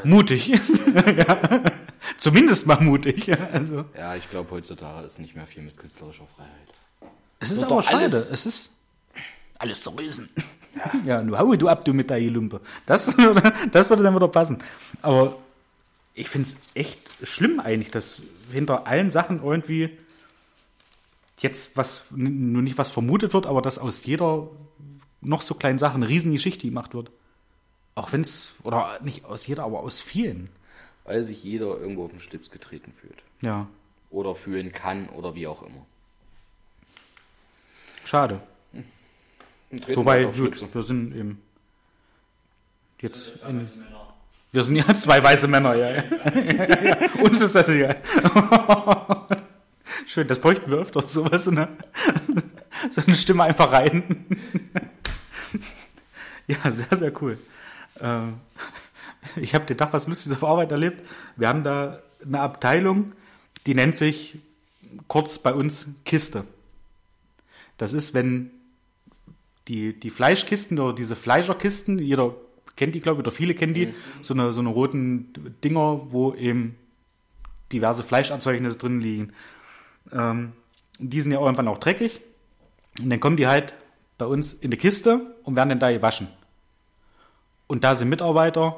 mutig. ja. Zumindest mal mutig. Ja, also. Ja, ich glaube, heutzutage ist nicht mehr viel mit künstlerischer Freiheit. Es ist Wird aber schade. alles- Es ist alles zerrissen. Ja, ja, nur haue du ab, du mit deiner Lumpe. Das, das würde dann wieder passen. Aber ich finde es echt schlimm eigentlich, dass hinter allen Sachen irgendwie jetzt was, nur nicht was vermutet wird, aber dass aus jeder noch so kleinen Sache eine riesen Geschichte gemacht wird. Auch wenn es, oder nicht aus jeder, aber aus vielen. Weil sich jeder irgendwo auf den Stips getreten fühlt. Ja, Oder fühlen kann oder wie auch immer. schade. Treten Wobei, halt gut, wir sind eben jetzt Jetzt in. Wir sind ja zwei weiße Männer, ja. ja. Uns ist das ja. Schön, das bräuchten wir öfter, sowas, ne? So eine Stimme einfach rein. Ja, sehr, sehr cool. Ähm, Ich habe den Tag was Lustiges auf Arbeit erlebt. Wir haben da eine Abteilung, die nennt sich kurz bei uns Kiste. Das ist, wenn die, die Fleischkisten oder diese Fleischerkisten, jeder kennt die, glaube ich, oder viele kennen die, so, eine, so eine roten Dinger, wo eben diverse Fleischerzeugnisse drin liegen. Ähm, die sind ja irgendwann auch dreckig. Und dann kommen die halt bei uns in die Kiste und werden dann da gewaschen. Und da sind Mitarbeiter,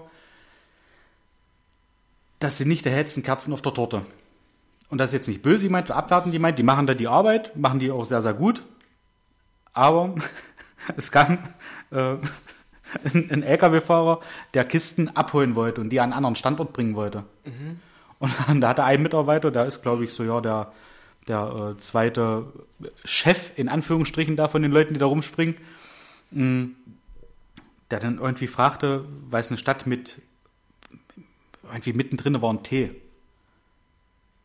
das sind nicht die hellsten Kerzen auf der Torte. Und das ist jetzt nicht böse gemeint, abwertend gemeint, die machen da die Arbeit, machen die auch sehr, sehr gut. Aber es kam äh, ein, LKW-Fahrer, der Kisten abholen wollte und die an einen anderen Standort bringen wollte. Und dann, da hatte ein Mitarbeiter, der ist, glaube ich, so ja der, der äh, zweite Chef in Anführungsstrichen da von den Leuten, die da rumspringen, mh, der dann irgendwie fragte, weil es eine Stadt mit irgendwie mittendrin war ein Tee.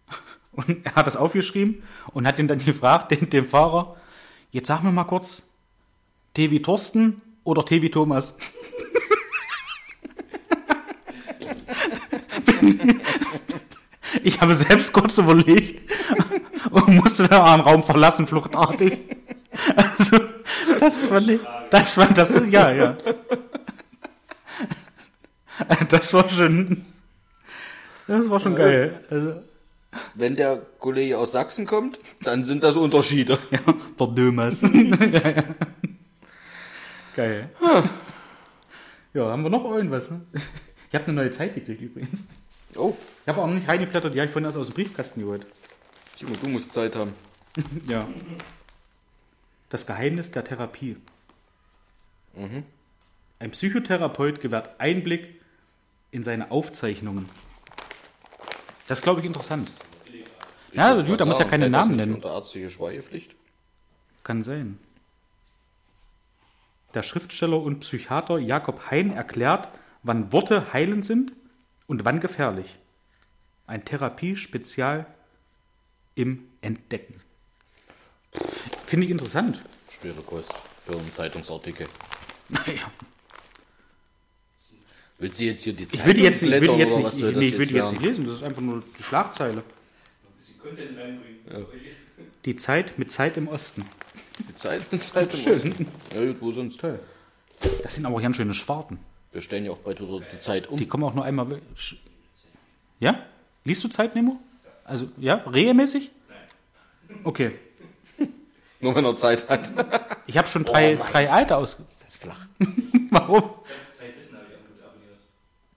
Und er hat das aufgeschrieben und hat ihn dann gefragt, den, den Fahrer, jetzt sag mir mal kurz, Tee wie Thorsten oder Tee wie Thomas? Ich habe selbst kurz überlegt und musste dann einen Raum verlassen, fluchtartig. Also, das ich, das fand das, ja, ja. Das war schon, das war schon geil. Also, Wenn der Kollege aus Sachsen kommt, dann sind das Unterschiede. ja, der Dömers. ja, ja. Geil. Ja, haben wir noch irgendwas? Ne? Ich habe eine neue Zeit gekriegt übrigens. Oh, Ich habe auch noch nicht reingeblättert, die habe ich vorhin erst aus dem Briefkasten geholt. Timo, du musst Zeit haben. Ja. Das Geheimnis der Therapie. Ein Psychotherapeut gewährt Einblick in seine Aufzeichnungen. Das ist, glaube ich, interessant. Ja, wollte gut, da muss ja keine Namen nennen. Unter ärztliche Schweigepflicht. Kann sein. Der Schriftsteller und Psychiater Jakob Hein erklärt, wann Worte heilend sind und wann gefährlich. Ein Therapiespezial im Entdecken. Finde ich interessant. Schwere Kost für einen Zeitungsartikel. Naja. Willst du jetzt hier die Ich Zeitung will die jetzt, nicht- ich will die blättern jetzt oder nicht, was soll ich, das nee, ich will die jetzt nicht lesen, das ist einfach nur die Schlagzeile. Ein bisschen Content reinbringen. Die Zeit mit Zeit im Osten. Die Zeit und Zeit im Schön. Ja gut, wo sonst? Toll. Das sind aber ganz schöne Schwarten. Wir stellen ja auch bei Twitter die Zeit um. Die kommen auch nur einmal. Ja? Liest du Zeit, Nemo? Also, ja? Regelmäßig? Okay. Nur wenn er Zeit hat. Ich habe schon drei, mein drei alte aus. Das ist flach. Warum?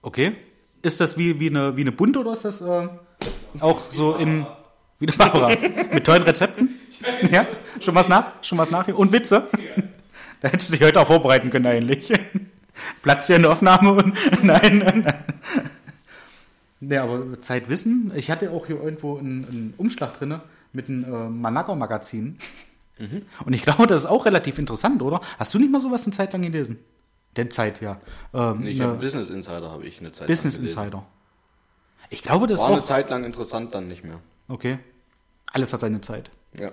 Okay. Ist das wie, wie, eine, wie eine Bunte oder ist das äh, auch so in. Wie eine Barbara? Mit tollen Rezepten? Ja? Schon was nach? Schon was nach? Und Witze? Da hättest du dich heute auch vorbereiten können eigentlich. Platz hier in der Aufnahme und. Nein, nein, nein. Nee, aber Zeitwissen. Ich hatte auch hier irgendwo einen, einen Umschlag drin mit einem äh, Manager-Magazin. Und ich glaube, das ist auch relativ interessant, oder? Hast du nicht mal sowas eine Zeit lang gelesen? Der Zeit, ja. Ähm, Ich habe Business Insider habe ich eine Zeit Business lang. Insider. Ich glaube, das War ist eine auch. Zeit lang interessant, dann nicht mehr. Okay. Alles hat seine Zeit. Ja.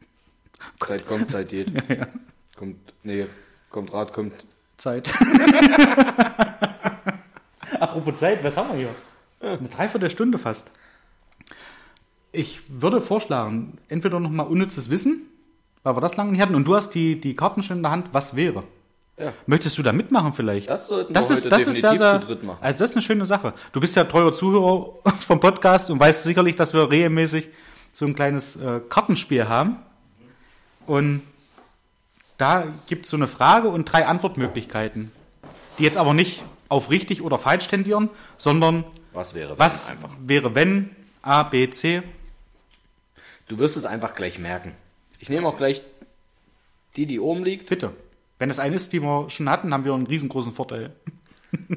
Zeit kommt, Zeit geht. Kommt, nee, kommt Rat, kommt. Zeit. Apropos Zeit, was haben wir hier? Eine Dreiviertelstunde fast. Ich würde vorschlagen, entweder nochmal unnützes Wissen, weil wir das lange nicht hatten, und du hast die, die Karten schon in der Hand, was wäre? Ja. Möchtest du da mitmachen vielleicht? Das sollten das wir ist, heute das ist sehr, definitiv sehr, zu dritt machen. Also das ist eine schöne Sache. Du bist ja treuer Zuhörer vom Podcast und weißt sicherlich, dass wir regelmäßig so ein kleines äh, Kartenspiel haben. Und da gibt es so eine Frage und drei Antwortmöglichkeiten, die jetzt aber nicht auf richtig oder falsch tendieren, sondern Was wäre wenn Was einfach? wäre, wenn A, B, C? Du wirst es einfach gleich merken. Ich nehme auch gleich die, die oben liegt. Bitte. Wenn es eine ist, die wir schon hatten, haben wir einen riesengroßen Vorteil.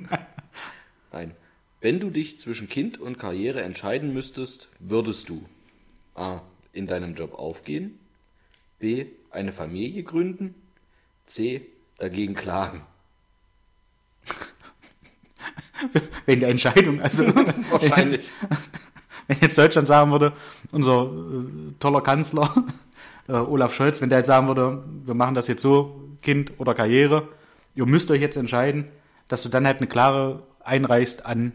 Nein. Wenn du dich zwischen Kind und Karriere entscheiden müsstest, würdest du A. in deinem Job aufgehen, B. eine Familie gründen, C. dagegen klagen. Wenn die Entscheidung, also Wahrscheinlich. wenn jetzt Deutschland sagen würde, unser äh, toller Kanzler äh, Olaf Scholz, wenn der jetzt sagen würde, wir machen das jetzt so, Kind oder Karriere, ihr müsst euch jetzt entscheiden, dass du dann halt eine klare einreichst an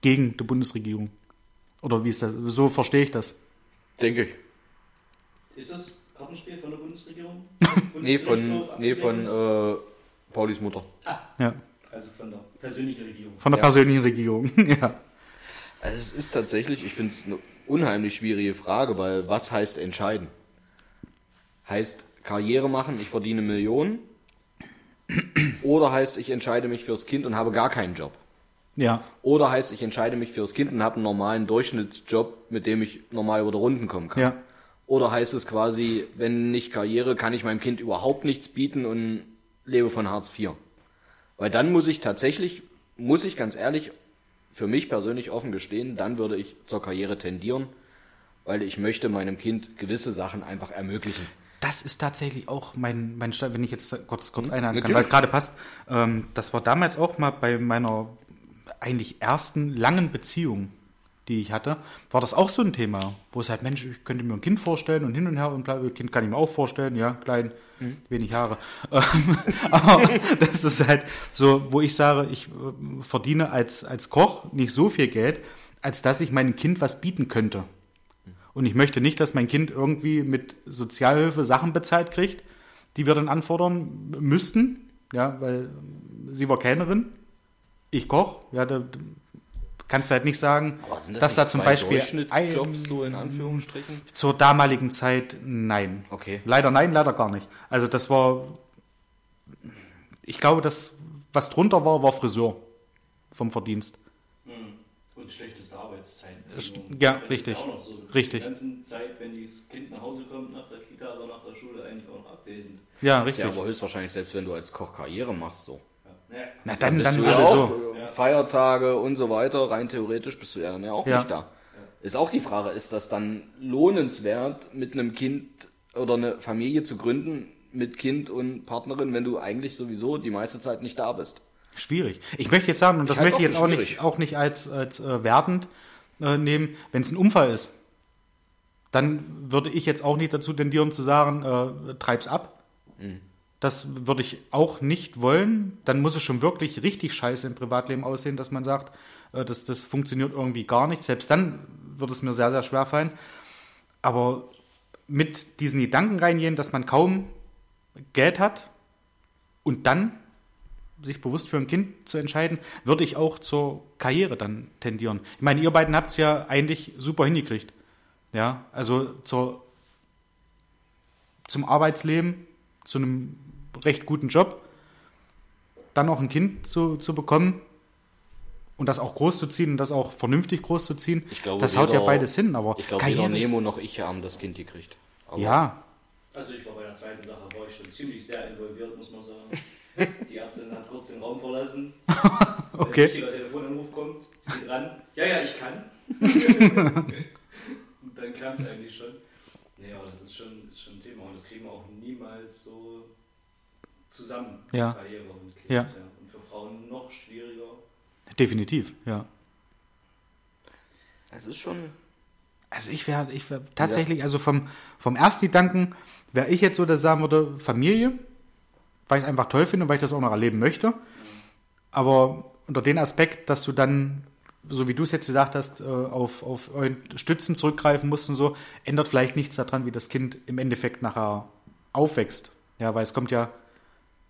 gegen die Bundesregierung. Oder wie ist das? So verstehe ich das. Denke ich. Ist das Kartenspiel von der Bundesregierung? Nee, von, nee, von äh, Paulis Mutter. Ja. Also von der persönlichen Regierung. Von der Ja. persönlichen Regierung. ja. Also es ist tatsächlich, ich finde es eine unheimlich schwierige Frage, weil was heißt entscheiden? Heißt Karriere machen, ich verdiene Millionen? Oder heißt, ich entscheide mich fürs Kind und habe gar keinen Job? Ja. Oder heißt, ich entscheide mich fürs Kind und habe einen normalen Durchschnittsjob, mit dem ich normal über die Runden kommen kann? Ja. Oder heißt es quasi, wenn nicht Karriere, kann ich meinem Kind überhaupt nichts bieten und lebe von Hartz IV? Weil dann muss ich tatsächlich, muss ich ganz ehrlich für mich persönlich offen gestehen, dann würde ich zur Karriere tendieren, weil ich möchte meinem Kind gewisse Sachen einfach ermöglichen. Das ist tatsächlich auch mein, mein wenn ich jetzt kurz, kurz einhaken kann, weil es gerade passt. Ähm, das war damals auch mal bei meiner eigentlich ersten langen Beziehung, die ich hatte, war das auch so ein Thema, wo es halt, Mensch, ich könnte mir ein Kind vorstellen und hin und her und bla, Kind kann ich mir auch vorstellen, ja, klein, wenig Haare. Ähm, Aber das ist halt so, wo ich sage, ich äh, verdiene als, als Koch nicht so viel Geld, als dass ich meinem Kind was bieten könnte. Und ich möchte nicht, dass mein Kind irgendwie mit Sozialhilfe Sachen bezahlt kriegt, die wir dann anfordern müssten. Ja, weil sie war Kellnerin, ich koch. Ja, da kannst du halt nicht sagen, Aber sind das dass da zum zwei Beispiel Durchschnittsjobs so in Anführungsstrichen? zur damaligen Zeit nein. Okay. Leider nein, leider gar nicht. Also das war, ich glaube, das, was drunter war, war Friseur vom Verdienst. Und schlechteste Arbeitszeiten. ja, Das ist richtig. auch noch so. Richtig. Die ganze Zeit, wenn das Kind nach Hause kommt, nach der Kita oder nach der Schule, eigentlich auch noch abwesend. Ja, Ist richtig. ja aber höchstwahrscheinlich selbst wenn du als Koch Karriere machst so. Na dann, bist dann du ja sowieso. auch äh, Feiertage und so weiter, rein theoretisch bist du ja dann ja auch Ja. nicht da. Ist auch die Frage, ist das dann lohnenswert, mit einem Kind oder eine Familie zu gründen, mit Kind und Partnerin, wenn du eigentlich sowieso die meiste Zeit nicht da bist? Schwierig. Ich möchte jetzt sagen, und das Ich möchte ich jetzt auch nicht, auch nicht als, als äh, wertend äh, nehmen, wenn es ein Unfall ist, dann würde ich jetzt auch nicht dazu tendieren zu sagen, äh, treib's ab. Mhm. Das würde ich auch nicht wollen. Dann muss es schon wirklich richtig scheiße im Privatleben aussehen, dass man sagt, äh, das, das funktioniert irgendwie gar nicht. Selbst dann würde es mir sehr, sehr schwer fallen. Aber mit diesen Gedanken reingehen, dass man kaum Geld hat und dann sich bewusst für ein Kind zu entscheiden, würde ich auch zur Karriere dann tendieren. Ich meine, ihr beiden habt es ja eigentlich super hingekriegt. Ja, also zur, zum Arbeitsleben, zu einem recht guten Job, dann auch ein Kind zu, zu bekommen und das auch groß zu ziehen und das auch vernünftig groß zu ziehen. Ich glaube, das haut ja beides hin, aber Ich glaube, weder Nemo noch ich haben das Kind gekriegt. Aber Ja, Also ich war bei der zweiten Sache, war ich schon ziemlich sehr involviert, muss man sagen. Die Ärztin hat kurz den Raum verlassen. Wenn Okay. ein wichtiger Telefonanruf kommt, sie geht ran. Ja, ja, ich kann. Und dann kam es eigentlich schon. Nee, aber das ist schon, ist schon ein Thema und das kriegen wir auch niemals so zusammen. Ja. Karriere und Kind. Ja. Und für Frauen noch schwieriger. definitiv, ja. es ist schon. Also ich wäre ich wär tatsächlich, also vom, vom Erstgedanken wäre ich jetzt so, dass ich sagen würde, Familie, weil ich es einfach toll finde und weil ich das auch noch erleben möchte. Aber unter dem Aspekt, dass du dann, so wie du es jetzt gesagt hast, äh, auf, auf euren Stützen zurückgreifen musst und so, ändert vielleicht nichts daran, wie das Kind im Endeffekt nachher aufwächst. Ja, weil es kommt ja,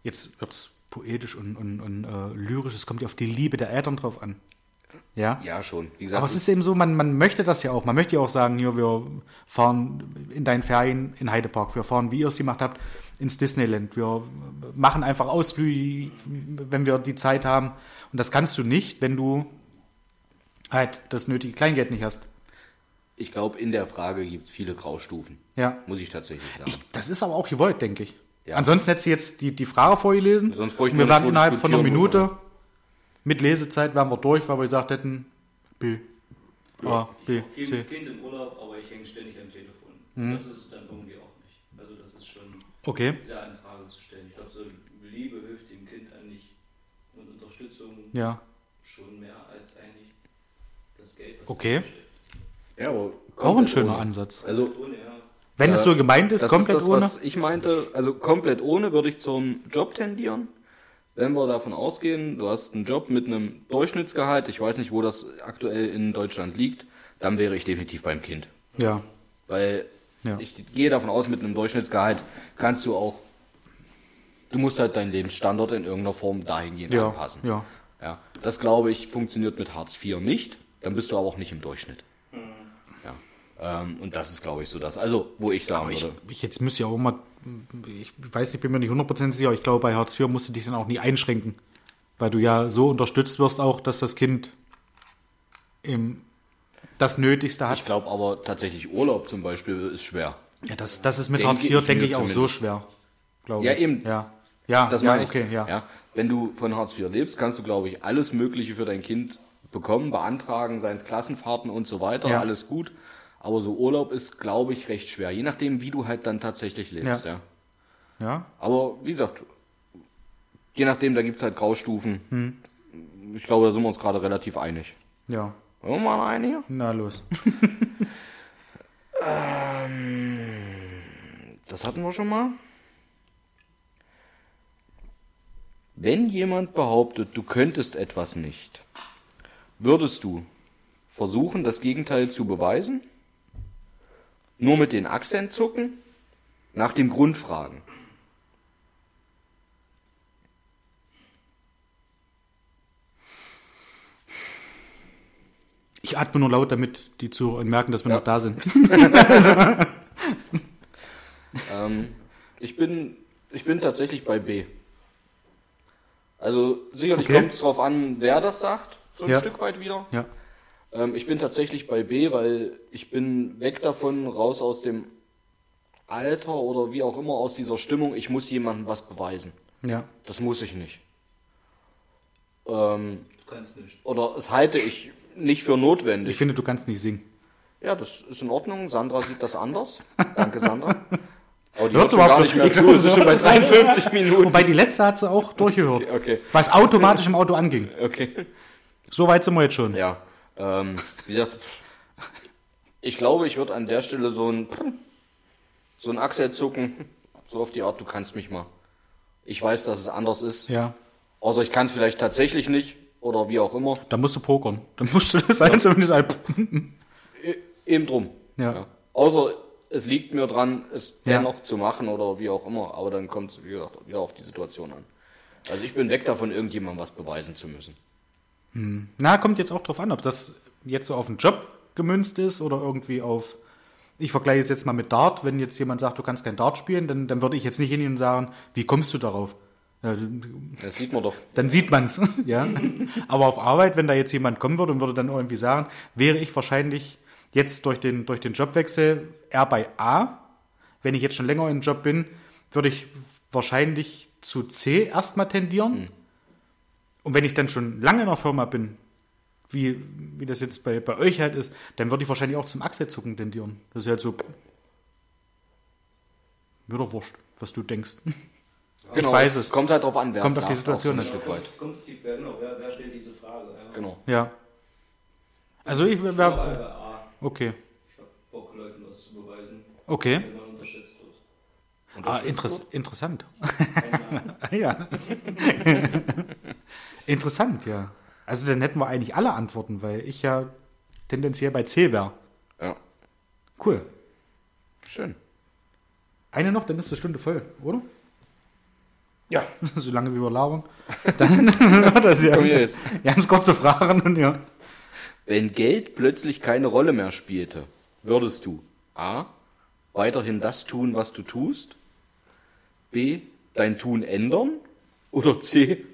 jetzt wird es poetisch und, und, und äh, lyrisch, es kommt ja auf die Liebe der Eltern drauf an. Ja. Ja, schon. Wie gesagt, Aber es ist eben so, man, man möchte das ja auch. Man möchte ja auch sagen, hier, wir fahren in deinen Ferien in Heidepark, wir fahren, wie ihr es gemacht habt, ins Disneyland. Wir machen einfach Ausflüge, wenn wir die Zeit haben. Und das kannst du nicht, wenn du halt das nötige Kleingeld nicht hast. Ich glaube, in der Frage gibt es viele Graustufen. Ja. Muss ich tatsächlich sagen. Das ist aber auch gewollt, denke ich. Ja. Ansonsten hättest du jetzt die, die Frage vorgelesen. Sonst bräuchten und wir nicht innerhalb von einer Minute mit Lesezeit wären wir durch, weil wir gesagt hätten, B, A, B, Viel C. mit Kind im Urlaub, aber ich hänge ständig am Telefon. Mhm. Das ist es dann irgendwie auch nicht. Also das ist schon Okay, sehr in Frage zu stellen. Ich glaube, so Liebe hilft dem Kind eigentlich und Unterstützung ja. schon mehr als eigentlich das Geld, was Okay. Ja, aber Auch ein schöner ohne. Ansatz. Also. Wenn es Äh, so gemeint ist, komplett ist das, ohne. was ich meinte. Also komplett ohne würde ich zum Job tendieren. Wenn wir davon ausgehen, du hast einen Job mit einem Durchschnittsgehalt, ich weiß nicht, wo das aktuell in Deutschland liegt, dann wäre ich definitiv beim Kind. Ja, Weil Ja. ich gehe davon aus, mit einem Durchschnittsgehalt kannst du auch, du musst halt deinen Lebensstandard in irgendeiner Form dahingehend ja, anpassen. ja. Ja, das glaube ich funktioniert mit Hartz IV nicht. Dann bist du aber auch nicht im Durchschnitt. Ja. Ähm, und das ist, glaube ich, so das. Also, wo ich sagen ich, würde. ich jetzt müsste ja auch mal, ich weiß nicht, bin mir nicht 100% sicher, ich glaube, bei Hartz IV musst du dich dann auch nie einschränken. Weil du ja so unterstützt wirst auch, dass das Kind im, das Nötigste hat. Ich glaube aber tatsächlich Urlaub zum Beispiel ist schwer. Ja, das, das ist mit Denke Hartz IV, denke ich, auch so schwer. Glaube Ja, ich. eben. Ja, ja, Das ja meine ich. okay, ja. Wenn du von Hartz IV lebst, kannst du, glaube ich, alles Mögliche für dein Kind bekommen, beantragen, seien es Klassenfahrten und so weiter, Ja. alles gut. Aber so Urlaub ist, glaube ich, recht schwer. Je nachdem, wie du halt dann tatsächlich lebst, Ja. ja. ja. Aber wie gesagt, je nachdem, da gibt es halt Graustufen. Hm. Ich glaube, da sind wir uns gerade relativ einig. Ja, Wollen wir mal eine hier? na los. Das hatten wir schon mal. Wenn jemand behauptet, du könntest etwas nicht, würdest du versuchen, das Gegenteil zu beweisen? Nur mit den Akzent zucken? Nach dem Grund fragen? Ich atme nur laut, damit die Zuhörer merken, dass wir Ja. noch da sind. Ähm, ich, bin, ich bin tatsächlich bei B. Also sicherlich Okay. kommt es drauf an, wer das sagt, so ein Ja. Stück weit wieder. Ja, Ähm, ich bin tatsächlich bei B, weil ich bin weg davon, raus aus dem Alter oder wie auch immer aus dieser Stimmung, ich muss jemandem was beweisen. ja. Das muss ich nicht. Ähm, Du kannst nicht. oder es halte ich nicht für notwendig. Ich finde, du kannst nicht singen. ja, das ist in Ordnung. Sandra sieht das anders. Danke, Sandra. Aber die hört schon gar überhaupt nicht mehr zu. Es ist schon bei 53 Minuten. Wobei die letzte hat sie auch durchgehört. Okay, okay. Was automatisch im Auto anging. Okay. So weit sind wir jetzt schon. Ja, ähm, wie gesagt, ich glaube, ich würde an der Stelle so ein, so ein Achsel zucken, so auf die Art, du kannst mich mal. Ich weiß, dass es anders ist. Ja. Außer ich kann es vielleicht tatsächlich nicht oder wie auch immer. Da musst du pokern. Dann musst du das eins und nicht ein. E eben drum. Ja. Außer es liegt mir dran, es Ja. dennoch zu machen oder wie auch immer. Aber dann kommt es, wie gesagt, wieder auf die Situation an. Also ich bin weg davon, irgendjemandem was beweisen zu müssen. Na, kommt jetzt auch drauf an, ob das jetzt so auf den Job gemünzt ist oder irgendwie auf. Ich vergleiche es jetzt mal mit Dart. Wenn jetzt jemand sagt, du kannst kein Dart spielen, dann, dann würde ich jetzt nicht hingehen und sagen, wie kommst du darauf? Ja, Das sieht man doch. dann sieht man's, ja. Aber auf Arbeit, wenn da jetzt jemand kommen würde und würde dann irgendwie sagen, wäre ich wahrscheinlich jetzt durch den, durch den Jobwechsel eher bei A. Wenn ich jetzt schon länger im Job bin, würde ich wahrscheinlich zu C erstmal tendieren. Und wenn ich dann schon lange in der Firma bin, wie, wie das jetzt bei, bei euch halt ist, dann würde ich wahrscheinlich auch zum Achselzucken tendieren. Das ist halt so, mir doch wurscht, was du denkst. Genau, weiß es es. kommt halt drauf an, wer Kommt auf die so Situation ein. Stück weit. Kommt wer, genau, wer, wer stellt diese Frage? Ja. Genau. Ja. Also ich Ich A. okay, Ich habe Bock, Leuten was zu beweisen, okay. wenn man unterschätzt wird. Ah, interess interessant. Einmal. Ah, ja. interessant, ja. Also dann hätten wir eigentlich alle Antworten, weil ich ja tendenziell bei C wäre. Ja, Cool. schön. Eine noch, dann ist die Stunde voll, oder? Ja, Solange wir labern. Dann wird das ja jetzt. ganz kurze Fragen und ja. Wenn Geld plötzlich keine Rolle mehr spielte, würdest du A. weiterhin das tun, was du tust, B. dein Tun ändern oder C.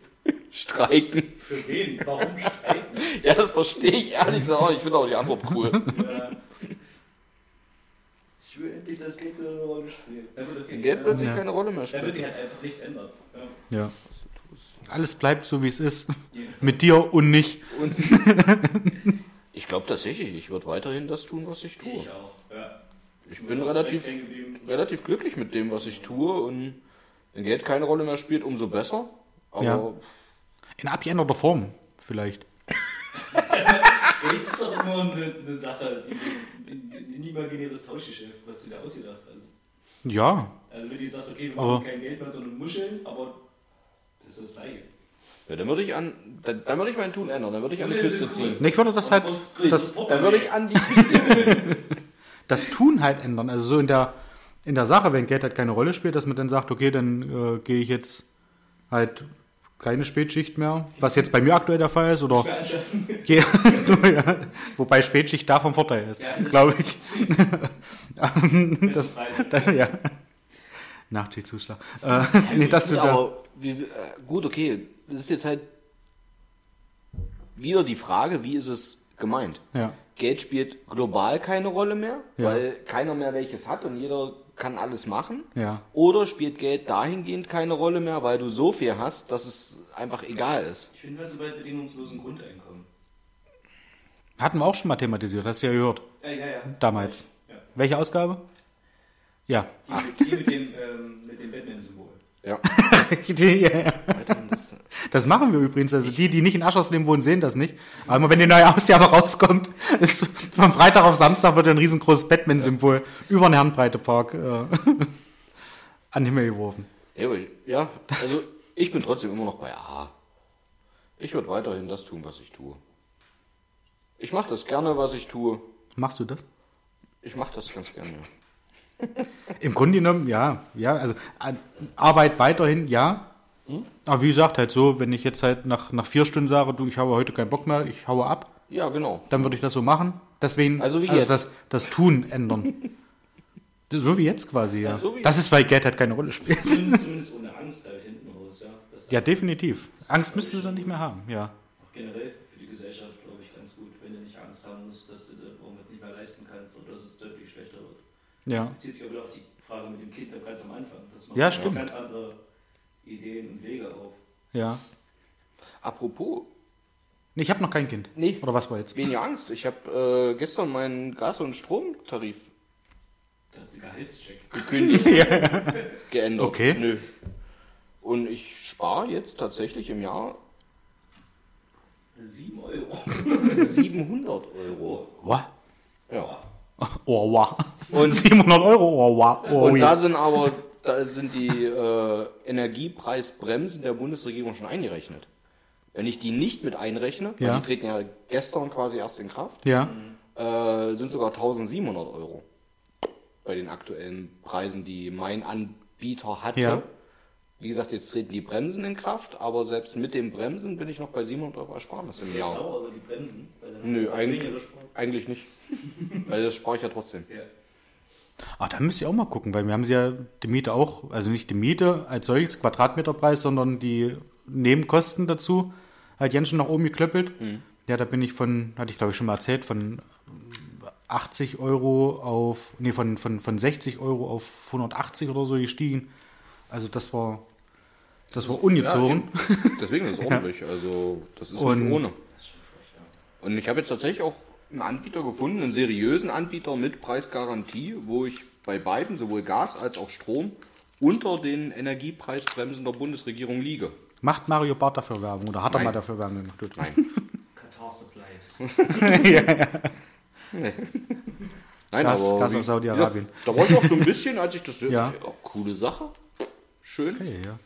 Streiken. Für wen? Warum streiten? Ja, das verstehe ich ehrlich gesagt auch. Ich finde auch die Antwort cool. Ja. Ich will endlich, dass Geld wieder eine Rolle spielt. Okay. Geld plötzlich ja. keine Rolle mehr Da wird sich halt einfach nichts ändern. Ja. Ja. Alles bleibt so, wie es ist. Mit dir und nicht. Und ich glaube tatsächlich, ich würde weiterhin das tun, was ich tue. Ich auch. Ja. Ich bin relativ, relativ glücklich mit dem, was ich tue. Und wenn Geld keine Rolle mehr spielt, umso besser. Aber Ja. In abgeänderter Form, vielleicht. Geld ist doch immer eine, eine Sache, die, ein, ein imaginäres Tauschgeschäft, was du da ausgedacht hast. Ja. Also wenn du jetzt sagst, okay, wir Aber- machen kein Geld mehr, sondern Muscheln, aber das ist das Gleiche. ja, dann würde ich an, dann, dann würde ich mein Tun ändern. Dann würde ich an die Küste ziehen. Ne, Ich würde das halt, das, Dann würde ich an die Küste ziehen. das Tun halt ändern. Also so in der, in der Sache, wenn Geld halt keine Rolle spielt, dass man dann sagt, okay, dann äh, gehe ich jetzt halt keine Spätschicht mehr, was jetzt bei mir aktuell der Fall ist, oder gehe, ja, wobei Spätschicht da vom Vorteil ist, Ja, das- glaube ich. Das, Da, ja. Nachtschichtzuschlag. Äh, nee, dass du Ja, da, aber wie, äh, gut, okay. Das ist jetzt halt wieder die Frage, wie ist es gemeint? ja, Geld spielt global keine Rolle mehr, Ja. weil keiner mehr welches hat und jeder kann alles machen. ja. Oder spielt Geld dahingehend keine Rolle mehr, weil du so viel hast, dass es einfach egal ist. Ich bin mal so bei bedingungslosen Grundeinkommen. Hatten wir auch schon mal thematisiert, hast du ja gehört, Ja, ja, ja. damals. Ja. Welche Ausgabe? Ja. Die, die mit dem, ähm, mit dem Batman-Symbol. Ja. Die, ja, ja. Das machen wir übrigens. Also die, die nicht in Aschersleben wohnen, sehen das nicht. Aber immer wenn die neue Ausgabe rauskommt, ist von Freitag auf Samstag wird ein riesengroßes Batman-Symbol über den Herrenbreitepark äh, an den Himmel geworfen. Ja, ja, also ich bin trotzdem immer noch bei A. Ich würde weiterhin das tun, was ich tue. Ich mache das gerne, was ich tue. Machst du das? Ich mache das ganz gerne. Im Grunde genommen, ja. ja also an- Arbeit weiterhin, ja. Aber wie gesagt, halt so, wenn ich jetzt halt nach, nach vier Stunden sage, du, ich habe heute keinen Bock mehr, ich haue ab, Ja, genau. dann würde ich das so machen. Deswegen, Also wie jetzt. das, das Tun ändern. so wie jetzt quasi, ja. Also so das ist, weil Geld halt keine Rolle spielt. Zumindest, zumindest ohne Angst halt hinten raus, ja. Das Ja, definitiv. Angst müsste sie dann nicht mehr haben, ja. auch generell für die Gesellschaft, glaube ich, ganz gut, wenn du nicht Angst haben musst, dass du irgendwas nicht mehr leisten kannst oder dass es deutlich schlechter wird. Ja. Bezieht sich auch wieder auf die Frage mit dem Kind ganz am Anfang. Das macht Ja, stimmt. ganz andere Ideen und Wege auf. Ja. Apropos, Nee, ich habe noch kein Kind. Nee. Oder was war jetzt? weniger Angst. Ich habe äh, gestern meinen Gas- und Stromtarif Gehaltscheck. gekündigt, geändert. Okay. Nö. Und ich spare jetzt tatsächlich im Jahr 7 Euro. 700 Euro. Wow. Ja. Oh, wow. Und- 700 Euro, oh, wow. Oh, Und ja. da sind aber, da sind die äh, Energiepreisbremsen der Bundesregierung schon eingerechnet. Wenn ich die nicht mit einrechne, weil Ja. die treten ja gestern quasi erst in Kraft, ja. äh, sind sogar 1700 Euro bei den aktuellen Preisen, die mein Anbieter hatte. Ja. Wie gesagt, jetzt treten die Bremsen in Kraft, aber selbst mit den Bremsen bin ich noch bei 700 Euro Ersparnis im Jahr. sauer über die Bremsen. Weil dann hast Nö, eigentlich, eigentlich nicht. Weil das spare ich ja trotzdem. Ja. Ah, da müsst ihr auch mal gucken, weil wir haben sie ja die Miete auch, also nicht die Miete als solches Quadratmeterpreis, sondern die Nebenkosten dazu, hat Jens schon nach oben geklöppelt. Ja, da bin ich von, hatte ich glaube ich schon mal erzählt, von 80 Euro auf, nee, von, von, von 60 Euro auf 180 oder so gestiegen. Also das war, das war ungezogen. Ja. Deswegen ist es ordentlich. Also, das ist Und- nicht ohne. Und ich habe jetzt tatsächlich auch einen Anbieter gefunden, einen seriösen Anbieter mit Preisgarantie, wo ich bei beiden, sowohl Gas als auch Strom, unter den Energiepreisbremsen der Bundesregierung liege. Macht Mario Barth dafür Werbung oder hat er Nein. mal dafür Werbung gemacht? Gut. Nein. Qatar Supplies. Nein, Gas- aber. Gas wie- aus Saudi-Arabien. Ja, da war ich auch so ein bisschen, als ich das sehe. Ja. Ja. coole Sache. Schön. Okay, ja.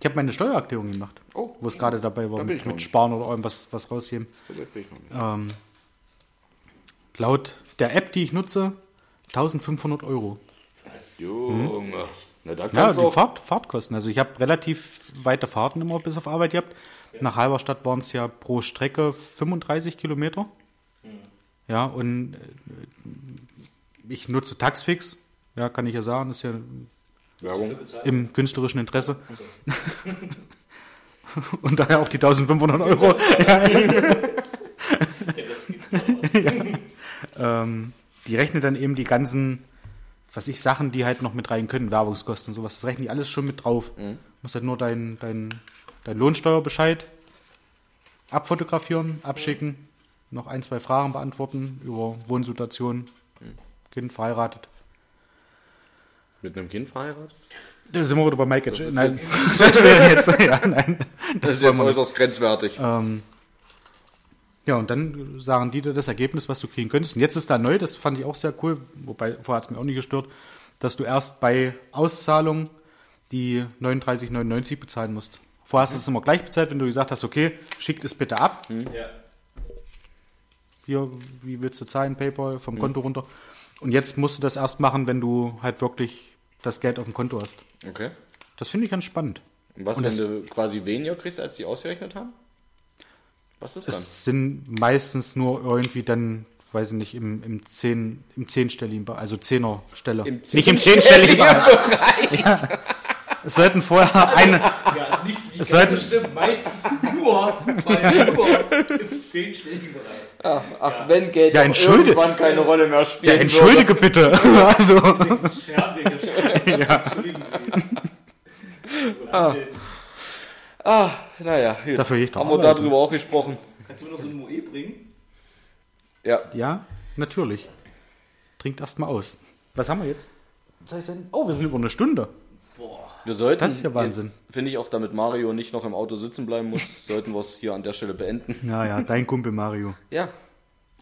Ich habe meine Steuererklärung gemacht, Oh, wo es gerade dabei war, Da mit, mit. Sparen oder irgendwas was rausgeben. so weit bin ich noch nicht. Ähm, laut der App, die ich nutze, 1500 Euro. Junge. Na, da Ja, kannst die. Fahrt, Fahrtkosten. Also ich habe relativ weite Fahrten immer bis auf Arbeit gehabt. Nach Halberstadt waren es ja pro Strecke 35 Kilometer. Ja, und äh, ich nutze Taxfix. Ja, kann ich ja sagen, ist ja Werbung. im künstlerischen Interesse. Und daher auch die 1500 Euro. ja, raus. ähm, die rechnet dann eben die ganzen, was ich, Sachen, die halt noch mit rein können, Werbungskosten und sowas. Das rechnen die alles schon mit drauf. Mhm. Musst halt nur dein, dein, dein Lohnsteuerbescheid abfotografieren, abschicken, noch ein, zwei Fragen beantworten über Wohnsituation, Kind verheiratet. Mit einem Kind verheiratet? Da sind wir wieder bei Mike. Das ist Nein, das wäre jetzt, ja, nein. Das ist wollen jetzt äußerst grenzwertig. Ähm, ja, und dann sagen die dir das Ergebnis, was du kriegen könntest. Und jetzt ist da neu, das fand ich auch sehr cool, wobei vorher hat es mir auch nicht gestört, dass du erst bei Auszahlung die 39,99 bezahlen musst. Vorher hast du es immer gleich bezahlt, wenn du gesagt hast, okay, schickt es bitte ab. Ja. Hier, wie willst du zahlen, PayPal, vom Konto runter. Und jetzt musst du das erst machen, wenn du halt wirklich das Geld auf dem Konto hast. Okay. Das finde ich ganz spannend. Und was, Und wenn das- du quasi weniger kriegst, als die ausgerechnet haben? Was ist dann? Es sind meistens nur irgendwie dann, weiß ich nicht, im, im, zehn, im zehnstelligen Bereich, also Zehnerstelle. Im nicht im zehnstelligen Bereich. Ja. Es sollten vorher eine, Ja, nicht, nicht Es ganz sollten- so stimmt. Meistens nur, nur im zehnstelligen Bereich. Ach, ach, wenn Geld Ja, irgendwann keine Rolle mehr ja, spielt. entschuldige bitte. Also, Das ja. Entschuldigen Sie. Anmelden. Ah, naja, gut. Dafür ich doch haben wir darüber auch gesprochen. Kannst du mir noch so ein Moe bringen? Ja. ja, natürlich. Trinkt erst mal aus. Was haben wir jetzt? Was heißt denn? Oh, wir sind über eine Stunde. Boah. Wir sollten, Das ist ja Wahnsinn. Finde ich auch, damit Mario nicht noch im Auto sitzen bleiben muss, sollten wir es hier an der Stelle beenden. Ja, ja, dein Kumpel Mario. Ja,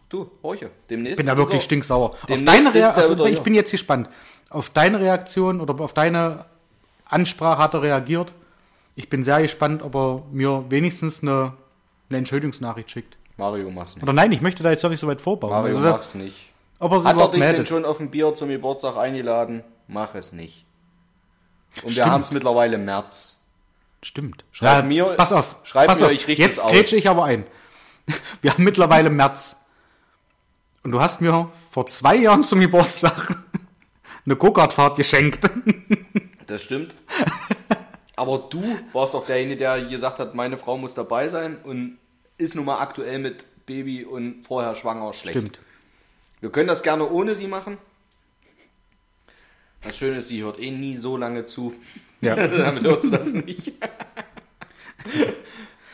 du, Horche, demnächst. Ich bin da wirklich er- stinksauer. Auf deine sitzt Rea- wieder auf, ich hier. bin jetzt gespannt. Auf deine Reaktion oder auf deine Ansprache hat er reagiert. Ich bin sehr gespannt, ob er mir wenigstens eine, eine Entschuldigungsnachricht schickt. Mario, mach's nicht. Oder nein, ich möchte da jetzt wirklich so weit vorbauen. Mario, Also, mach's nicht. ob er Hat er dich denn meldet. schon auf ein Bier zum Geburtstag eingeladen? Mach es nicht. Und wir Stimmt. haben es mittlerweile im März. Stimmt. Schreib mir- pass auf. schreib pass mir, auf. ich richte Jetzt es aus. grätsche ich aber ein. Wir haben mittlerweile März. Und du hast mir vor zwei Jahren zum Geburtstag eine Go-Kart-Fahrt geschenkt. Das stimmt. Aber du warst auch derjenige, der gesagt hat, meine Frau muss dabei sein und ist nun mal aktuell mit Baby und vorher schwanger schlecht. Stimmt. Wir können das gerne ohne sie machen. Das Schöne ist, sie hört eh nie so lange zu. Ja. Damit hört sie das nicht.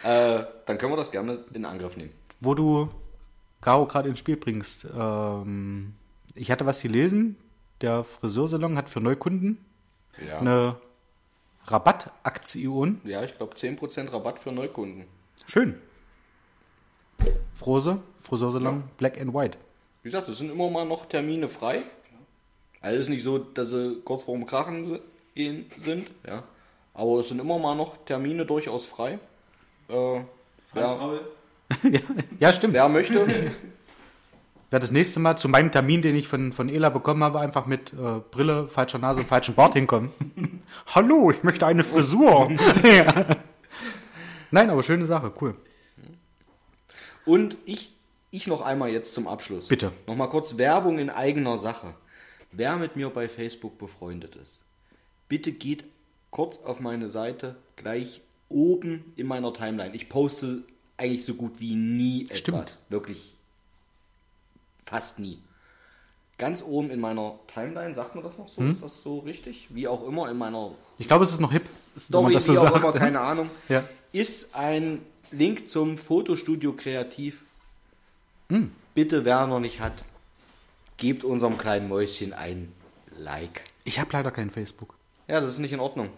äh, dann können wir das gerne in Angriff nehmen. wo du Caro gerade ins Spiel bringst. Ähm, ich hatte was gelesen. Der Friseursalon hat für Neukunden Ja, eine Rabattaktion. ja ich glaube 10% Rabatt für Neukunden. Schön. Frose, Friseursalon, Black and White. Wie gesagt, es sind immer mal noch Termine frei. Also es ist nicht so, dass sie kurz vorm Krachen gehen sind, ja. Aber es sind immer mal noch Termine durchaus frei. Äh, Franz wer, Paul. Ja, stimmt. wer möchte, Wer das nächste Mal zu meinem Termin, den ich von, von Ela bekommen habe, einfach mit äh, Brille, falscher Nase und falschem Bart hinkommen. Hallo, ich möchte eine Frisur. ja. Nein, aber schöne Sache, cool. Und ich, ich noch einmal jetzt zum Abschluss. Bitte. Nochmal kurz Werbung in eigener Sache. Wer mit mir bei Facebook befreundet ist, bitte geht kurz auf meine Seite gleich oben in meiner Timeline. Ich poste eigentlich so gut wie nie etwas. Stimmt. Wirklich fast nie. Ganz oben in meiner Timeline, sagt man das noch Hm? so? Ist das so richtig? Wie auch immer in meiner Ich glaube, es ist noch hip, Story, das so wie auch sagt. immer, keine Ahnung, Ja. ist ein Link zum Fotostudio Kreativ. Hm. Bitte, wer noch nicht hat, gebt unserem kleinen Mäuschen ein Like. Ich habe leider kein Facebook. Ja, das ist nicht in Ordnung.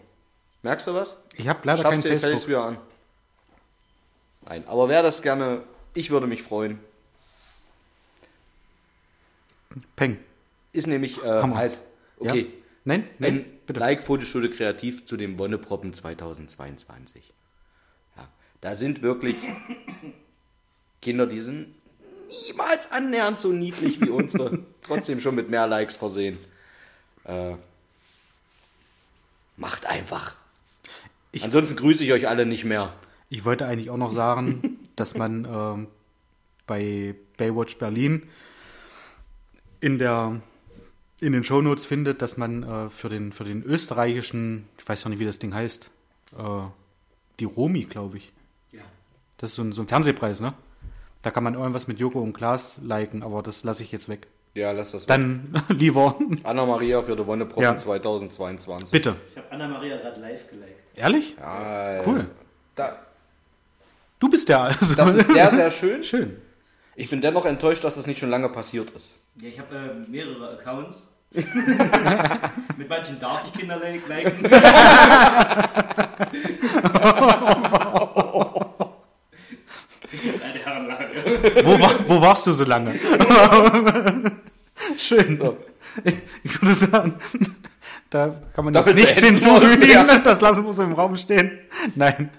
Merkst du was? Ich habe leider kein Schaffst dir gefällt Facebook. wieder an. Nein, aber wer das gerne, ich würde mich freuen. Peng. Ist nämlich äh, halt, okay, Ja? Nein? Nein? ein Like Fotoschule Kreativ zu dem Wonneproppen 2022. Ja, da sind wirklich Kinder, die sind niemals annähernd so niedlich wie unsere, trotzdem schon mit mehr Likes versehen. Äh, macht einfach. Ich- Ansonsten grüße ich euch alle nicht mehr. Ich wollte eigentlich auch noch sagen, dass man ähm, bei Baywatch Berlin in der in den Shownotes findet, dass man äh, für den für den österreichischen, ich weiß noch nicht, wie das Ding heißt, äh, die Romi, glaube ich. Ja. Das ist so ein, so ein Fernsehpreis, ne? Da kann man irgendwas mit Joko und Klaas liken, aber das lasse ich jetzt weg. Ja, lass das. Dann lieber. Anna-Maria für die Wonneproppen Ja. 2022. Bitte. Ich habe Anna-Maria gerade live geliked. Ehrlich? Ja, Cool. Da, Du bist der. Also das ist sehr, sehr schön. schön. Ich bin dennoch enttäuscht, dass das nicht schon lange passiert ist. Ja, ich habe äh, mehrere Accounts. Mit manchen darf ich Kinder li- liken. Wo, war, wo warst du so lange? schön. Ich, ich würde sagen, da kann man Damit nichts hinzufügen. ja. Das lassen wir so im Raum stehen. Nein.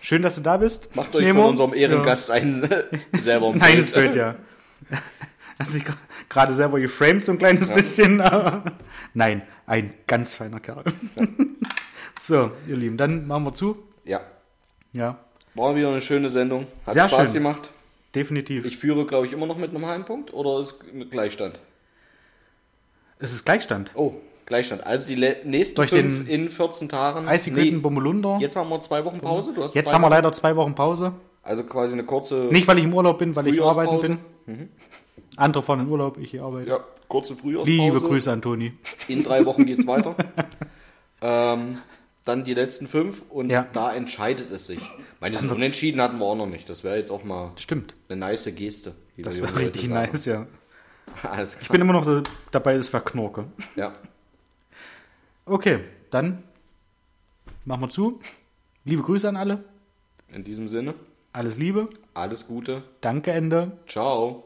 Schön, dass du da bist. Macht euch Nemo. von unserem Ehrengast einen selber ein Nein, Bild. es wird ja. Hat sich gerade selber geframed, so ein kleines bisschen. aber Nein, ein ganz feiner Kerl. So, ihr Lieben, dann machen wir zu. Ja, Ja, war wieder eine schöne Sendung. Hat Sehr Spaß schön. gemacht. definitiv. Ich führe, glaube ich, immer noch mit einem halben Punkt oder ist mit Gleichstand? es ist Gleichstand. Oh, Gleichstand. Also die nächsten Durch fünf in 14 Tagen. Eisigüten, Bommelunder. jetzt machen wir zwei Wochen Pause. Jetzt haben wir leider zwei Wochen Pause. Also quasi eine kurze Nicht, weil ich im Urlaub bin, weil ich arbeiten bin. Andere fahren in Urlaub, ich hier arbeite. Ja, kurze Frühjahrspause. Liebe Grüße an Toni. In drei Wochen geht's weiter. ähm, dann die letzten fünf und Ja. da entscheidet es sich. Meine, diesen wird's- Unentschieden hatten wir auch noch nicht. Das wäre jetzt auch mal Stimmt. eine nice Geste. Das wäre richtig sagen. nice, ja. Alles klar. Ich bin immer noch da- dabei, das Verknorke. ja. Okay, dann machen wir zu. Liebe Grüße an alle. In diesem Sinne, Alles Liebe. alles Gute. Danke, Ende. Ciao.